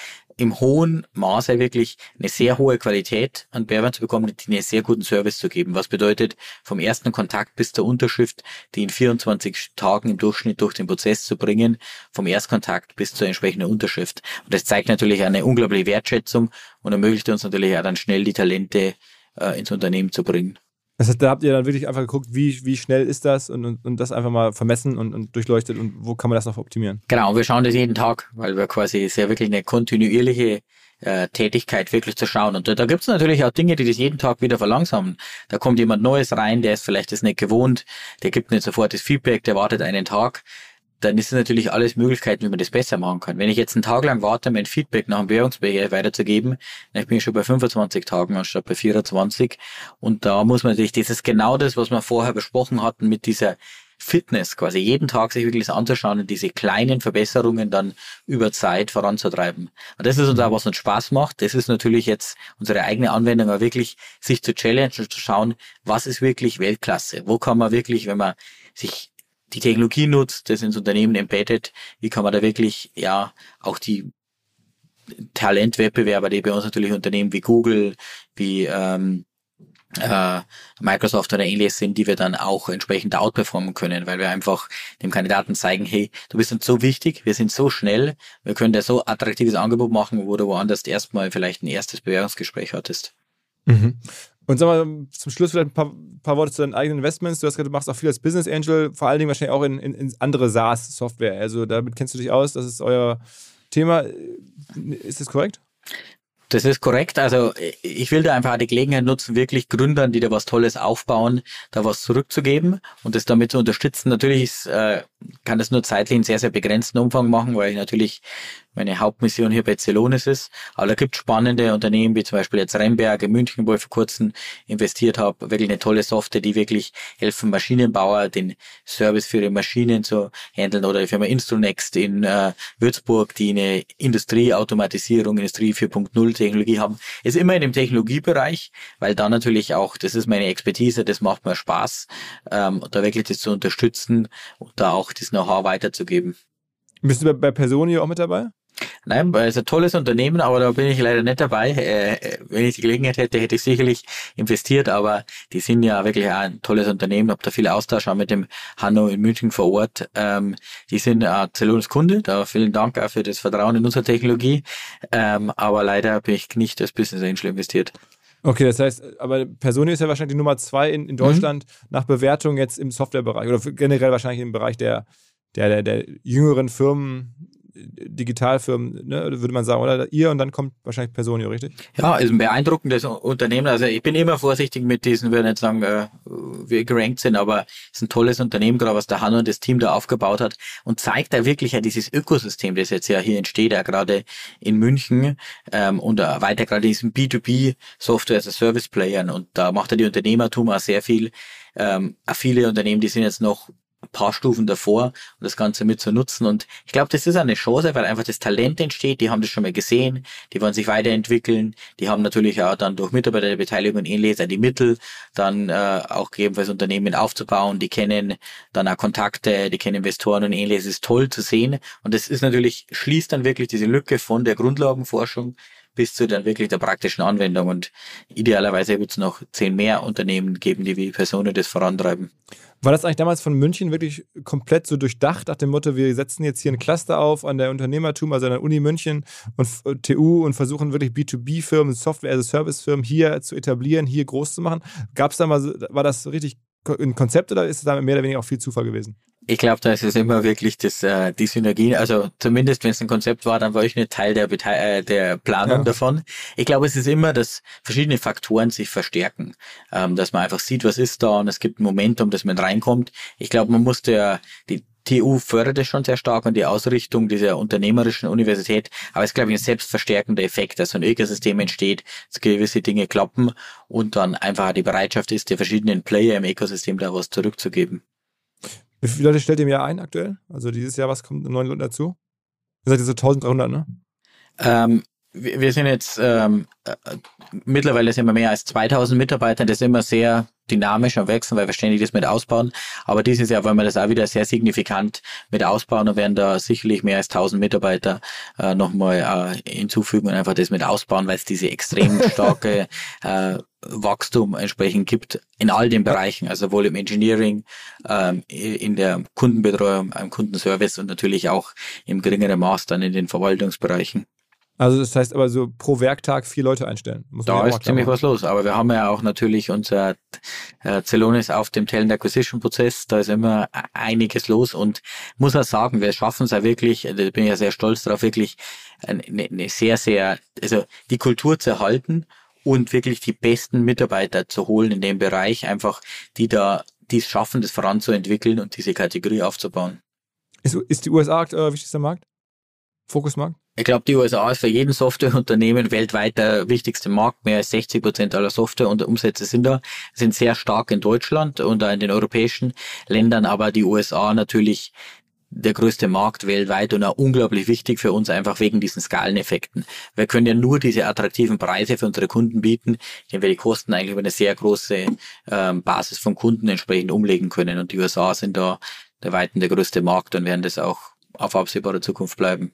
im hohen Maße wirklich eine sehr hohe Qualität an Bewerbern zu bekommen, die einen sehr guten Service zu geben. Was bedeutet, vom ersten Kontakt bis zur Unterschrift, die in 24 Tagen im Durchschnitt durch den Prozess zu bringen, vom Erstkontakt bis zur entsprechenden Unterschrift. Und das zeigt natürlich eine unglaubliche Wertschätzung und ermöglicht uns natürlich auch dann schnell die Talente äh, ins Unternehmen zu bringen. Das heißt, da habt ihr dann wirklich einfach geguckt, wie, wie schnell ist das und, und, und das einfach mal vermessen und, und durchleuchtet und wo kann man das noch optimieren? Genau, wir schauen das jeden Tag, weil wir quasi sehr wirklich eine kontinuierliche äh, Tätigkeit wirklich zu schauen. Und da, da gibt es natürlich auch Dinge, die das jeden Tag wieder verlangsamen. Da kommt jemand Neues rein, der ist vielleicht das nicht gewohnt, der gibt nicht sofort das Feedback, der wartet einen Tag dann ist es natürlich alles Möglichkeiten, wie man das besser machen kann. Wenn ich jetzt einen Tag lang warte, mein Feedback nach dem Währungsbereich weiterzugeben, dann bin ich schon bei 25 Tagen anstatt bei 24. Und da muss man natürlich, das ist genau das, was wir vorher besprochen hatten mit dieser Fitness, quasi jeden Tag sich wirklich anzuschauen und diese kleinen Verbesserungen dann über Zeit voranzutreiben. Und das ist uns auch, was uns Spaß macht. Das ist natürlich jetzt unsere eigene Anwendung, aber wirklich sich zu challengen zu schauen, was ist wirklich Weltklasse? Wo kann man wirklich, wenn man sich die Technologie nutzt, das ins Unternehmen embedded, wie kann man da wirklich, ja, auch die Talentwettbewerber, die bei uns natürlich Unternehmen wie Google, wie ähm, äh, Microsoft oder ähnliches sind, die wir dann auch entsprechend outperformen können, weil wir einfach dem Kandidaten zeigen, hey, du bist uns so wichtig, wir sind so schnell, wir können dir so attraktives Angebot machen, wo du woanders erstmal vielleicht ein erstes Bewerbungsgespräch hattest. Mhm. Und sag mal, zum Schluss vielleicht ein paar, paar, Worte zu deinen eigenen Investments. Du hast gesagt, du machst auch viel als Business Angel, vor allen Dingen wahrscheinlich auch in, in, in andere SaaS-Software. Also damit kennst du dich aus, das ist euer Thema. Ist das korrekt? Das ist korrekt. Also ich will da einfach die Gelegenheit nutzen, wirklich Gründern, die da was Tolles aufbauen, da was zurückzugeben und das damit zu unterstützen. Natürlich ist, äh, kann das nur zeitlich in sehr, sehr begrenzten Umfang machen, weil ich natürlich meine Hauptmission hier bei Celonis ist. Aber da gibt spannende Unternehmen, wie zum Beispiel jetzt Remberg in München, wo ich vor kurzem investiert habe. Wirklich eine tolle Software, die wirklich helfen, Maschinenbauer den Service für ihre Maschinen zu handeln. Oder die Firma Instronext in äh, Würzburg, die eine Industrieautomatisierung, Industrie 4.0 Technologie haben. Ist immer in dem Technologiebereich, weil da natürlich auch, das ist meine Expertise, das macht mir Spaß, ähm, da wirklich das zu unterstützen und da auch das Know-how weiterzugeben. Bist du bei, bei Personio auch mit dabei? Nein, es ist ein tolles Unternehmen, aber da bin ich leider nicht dabei. Äh, wenn ich die Gelegenheit hätte, hätte ich sicherlich investiert, aber die sind ja wirklich ein tolles Unternehmen, habe da viel Austausch auch mit dem Hanno in München vor Ort. Ähm, die sind Celonis Kunde, da vielen Dank auch für das Vertrauen in unsere Technologie, ähm, aber leider bin ich nicht als Business Angel investiert. Okay, das heißt, aber Personio ist ja wahrscheinlich die Nummer zwei in, in Deutschland mhm. nach Bewertung jetzt im Softwarebereich oder generell wahrscheinlich im Bereich der, der, der, der jüngeren Firmen, Digitalfirmen, ne, würde man sagen, oder ihr und dann kommt wahrscheinlich Personio, richtig? Ja, ist ein beeindruckendes Unternehmen. Also ich bin immer vorsichtig mit diesen, würde nicht sagen, äh, wir gerankt sind, aber es ist ein tolles Unternehmen, gerade was der Hanno und das Team da aufgebaut hat und zeigt da wirklich ja dieses Ökosystem, das jetzt ja hier entsteht, ja gerade in München ähm, und weiter gerade diesen B2B Software as a Service Playern und da macht er die Unternehmertum auch sehr viel. Ähm, viele Unternehmen, die sind jetzt noch paar Stufen davor und das Ganze mit zu nutzen. Und ich glaube, das ist eine Chance, weil einfach das Talent entsteht. Die haben das schon mal gesehen, die wollen sich weiterentwickeln. Die haben natürlich auch dann durch Mitarbeiterbeteiligung und ähnliches die Mittel, dann äh, auch gegebenenfalls Unternehmen aufzubauen. Die kennen dann auch Kontakte, die kennen Investoren und ähnliches. Es ist toll zu sehen. Und das ist natürlich, schließt dann wirklich diese Lücke von der Grundlagenforschung bis zu dann wirklich der praktischen Anwendung. Und idealerweise wird es noch zehn mehr Unternehmen geben, die wie Personen das vorantreiben. War das eigentlich damals von München wirklich komplett so durchdacht, nach dem Motto, wir setzen jetzt hier ein Cluster auf an der Unternehmertum, also an der Uni München und TU und versuchen wirklich B2B-Firmen, Software-as-a-Service-Firmen hier zu etablieren, hier groß zu machen? Gab es da mal, war das richtig ein Konzept oder ist es da mehr oder weniger auch viel Zufall gewesen? Ich glaube, da ist es immer wirklich das, äh, die Synergie. Also zumindest, wenn es ein Konzept war, dann war ich nicht Teil der, Bete äh, der Planung ja. davon. Ich glaube, es ist immer, dass verschiedene Faktoren sich verstärken. Ähm, dass man einfach sieht, was ist da und es gibt ein Momentum, dass man reinkommt. Ich glaube, man muss der, die TU fördert es schon sehr stark und die Ausrichtung dieser unternehmerischen Universität. Aber es ist, glaube ich, ein selbstverstärkender Effekt, dass so ein Ökosystem entsteht, dass gewisse Dinge klappen und dann einfach die Bereitschaft ist, der verschiedenen Player im Ökosystem da was zurückzugeben. Wie viele Leute stellt ihr im Jahr ein aktuell? Also dieses Jahr, was kommt neun Leute dazu? Ihr seid jetzt so 1300, ne? Ähm, wir, sind jetzt, ähm, äh, mittlerweile sind wir mehr als 2000 Mitarbeiter. Das ist immer sehr dynamisch am Wechseln, weil wir ständig das mit ausbauen. Aber dieses Jahr wollen wir das auch wieder sehr signifikant mit ausbauen und werden da sicherlich mehr als 1000 Mitarbeiter äh, nochmal äh, hinzufügen und einfach das mit ausbauen, weil es diese extrem starke äh, Wachstum entsprechend gibt in all den Bereichen, also sowohl im Engineering, ähm, in der Kundenbetreuung, im Kundenservice und natürlich auch im geringeren Maß dann in den Verwaltungsbereichen. Also das heißt aber so pro Werktag vier Leute einstellen. Muss da ist ziemlich was los, aber wir haben ja auch natürlich unser äh, Celonis auf dem Talent Acquisition Prozess, da ist immer einiges los und muss auch sagen, wir schaffen es ja wirklich, da bin ich ja sehr stolz darauf, wirklich eine, eine sehr, sehr, also die Kultur zu erhalten und wirklich die besten Mitarbeiter zu holen in dem Bereich, einfach die da, die es schaffen, das voranzuentwickeln und diese Kategorie aufzubauen. Ist, ist die USA euer wichtigster Markt? Fokusmarkt? Ich glaube, die USA ist für jeden Softwareunternehmen weltweit der wichtigste Markt. Mehr als 60 Prozent aller Software und Umsätze sind da, sind sehr stark in Deutschland und in den europäischen Ländern, aber die USA natürlich der größte Markt weltweit und auch unglaublich wichtig für uns einfach wegen diesen Skaleneffekten. Wir können ja nur diese attraktiven Preise für unsere Kunden bieten, indem wir die Kosten eigentlich über eine sehr große ähm, Basis von Kunden entsprechend umlegen können. Und die USA sind da der weiten der größte Markt und werden das auch auf absehbare Zukunft bleiben.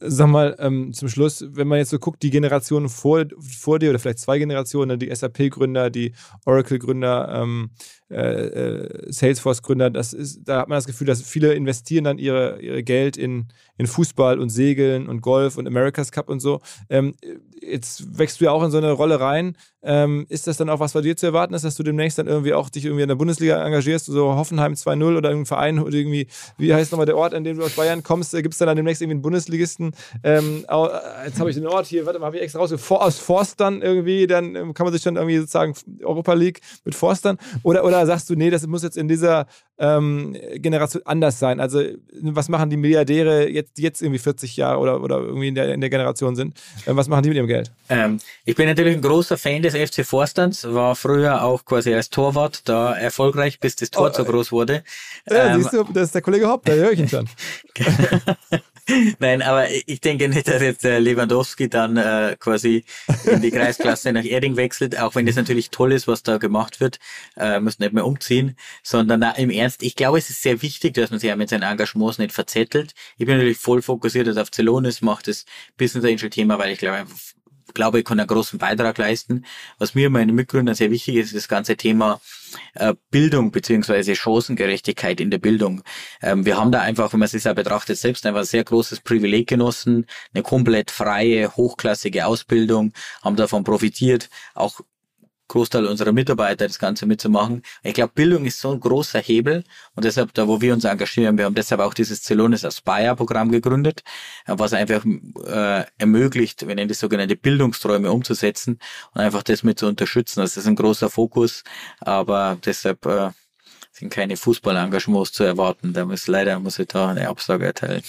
Sag mal, ähm, zum Schluss, wenn man jetzt so guckt, die Generationen vor, vor dir oder vielleicht zwei Generationen, die SAP-Gründer, die Oracle-Gründer, ähm, äh, äh, Salesforce-Gründer, da hat man das Gefühl, dass viele investieren dann ihre, ihre Geld in, in Fußball und Segeln und Golf und America's Cup und so. Ähm, jetzt wächst du ja auch in so eine Rolle rein. Ähm, ist das dann auch was bei dir zu erwarten ist, dass du demnächst dann irgendwie auch dich irgendwie in der Bundesliga engagierst, so Hoffenheim 2-0 oder irgendein Verein oder irgendwie, wie heißt nochmal der Ort, an dem du aus Bayern kommst? Gibt es dann, dann demnächst irgendwie einen Bundesligisten? Dresden. Ähm, jetzt habe ich den Ort hier, warte mal, habe ich extra raus, aus Forstern irgendwie, dann ähm, kann man sich dann irgendwie sozusagen Europa League mit Forstern. Oder, oder sagst du, nee, das muss jetzt in dieser ähm, Generation anders sein? Also, was machen die Milliardäre jetzt, jetzt irgendwie 40 Jahre oder, oder irgendwie in der, in der Generation sind? Ähm, was machen die mit ihrem Geld? Ähm, ich bin natürlich ein großer Fan des FC Forsterns, war früher auch quasi als Torwart da erfolgreich, bis das Tor oh, so groß wurde. Ja, ähm, siehst du, das ist der Kollege Hopp, da höre ich ihn schon. Nein, aber ich denke nicht, dass jetzt der Lewandowski dann äh, quasi in die Kreisklasse nach Erding wechselt, auch wenn das natürlich toll ist, was da gemacht wird, äh, muss nicht mehr umziehen, sondern na, im Ernst, ich glaube, es ist sehr wichtig, dass man sich ja mit seinen Engagements nicht verzettelt. Ich bin natürlich voll fokussiert auf Zelonis, macht das Business Angel Thema, weil ich glaube, glaube, ich kann einen großen Beitrag leisten. Was mir meinen Mitgründern sehr wichtig ist, ist das ganze Thema äh, Bildung beziehungsweise Chancengerechtigkeit in der Bildung. Ähm, wir haben da einfach, wenn man sich da betrachtet, selbst einfach ein sehr großes Privileg genossen, eine komplett freie, hochklassige Ausbildung, haben davon profitiert, auch Großteil unserer Mitarbeiter das Ganze mitzumachen. Ich glaube, Bildung ist so ein großer Hebel und deshalb, da wo wir uns engagieren, wir haben deshalb auch dieses Celonis Aspire-Programm gegründet, was einfach äh, ermöglicht, wir nennen das sogenannte Bildungsträume umzusetzen und einfach das mit zu unterstützen. Das ist ein großer Fokus, aber deshalb äh, sind keine Fußballengagements zu erwarten. Da muss leider muss ich da eine Absage erteilen.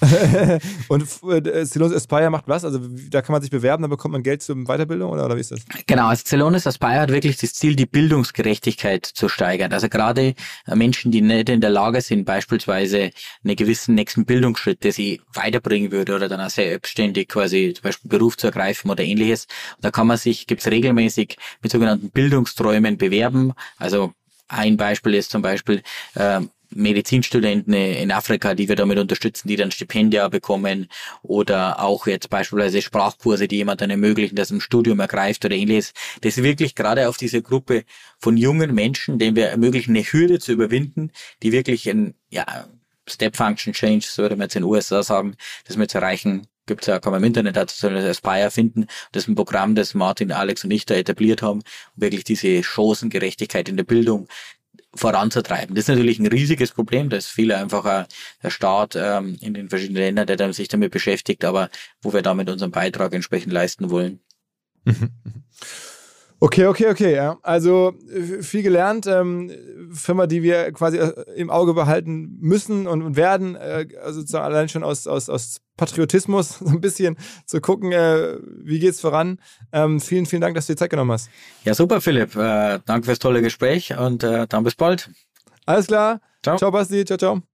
und äh, Celonis Aspire macht was? Also da kann man sich bewerben, dann bekommt man Geld zur Weiterbildung oder, oder wie ist das? Genau, also Celonis Aspire hat wirklich das Ziel, die Bildungsgerechtigkeit zu steigern. Also gerade äh, Menschen, die nicht in der Lage sind, beispielsweise einen gewissen nächsten Bildungsschritt, der sie weiterbringen würde oder dann auch selbstständig quasi zum Beispiel Beruf zu ergreifen oder ähnliches. da kann man sich, gibt's regelmäßig mit sogenannten Bildungsträumen bewerben. Also ein Beispiel ist zum Beispiel, äh, Medizinstudenten in Afrika, die wir damit unterstützen, die dann Stipendia bekommen oder auch jetzt beispielsweise Sprachkurse, die jemand dann ermöglichen, dass ein Studium ergreift oder ähnliches. Das ist wirklich gerade auf diese Gruppe von jungen Menschen, denen wir ermöglichen, eine Hürde zu überwinden, die wirklich ein, ja, Step Function Change, so würde man jetzt in den USA sagen, das wir zu erreichen, gibt's ja, kann man im Internet dazu das Aspire finden. Das ist ein Programm, das Martin, Alex und ich da etabliert haben, um wirklich diese Chancengerechtigkeit in der Bildung voranzutreiben. Das ist natürlich ein riesiges Problem, da ist viel einfacher der Staat ähm, in den verschiedenen Ländern, der sich damit beschäftigt, aber wo wir damit unseren Beitrag entsprechend leisten wollen. Okay, okay, okay. Ja. Also äh, viel gelernt. Ähm, Firma, die wir quasi äh, im Auge behalten müssen und werden. Äh, also sozusagen allein schon aus, aus, aus Patriotismus so ein bisschen zu gucken, äh, wie geht's voran. Ähm, vielen, vielen Dank, dass du dir Zeit genommen hast. Ja, super, Philipp. Äh, danke fürs tolle Gespräch und äh, dann bis bald. Alles klar. Ciao. Ciao, Basti. Ciao, ciao.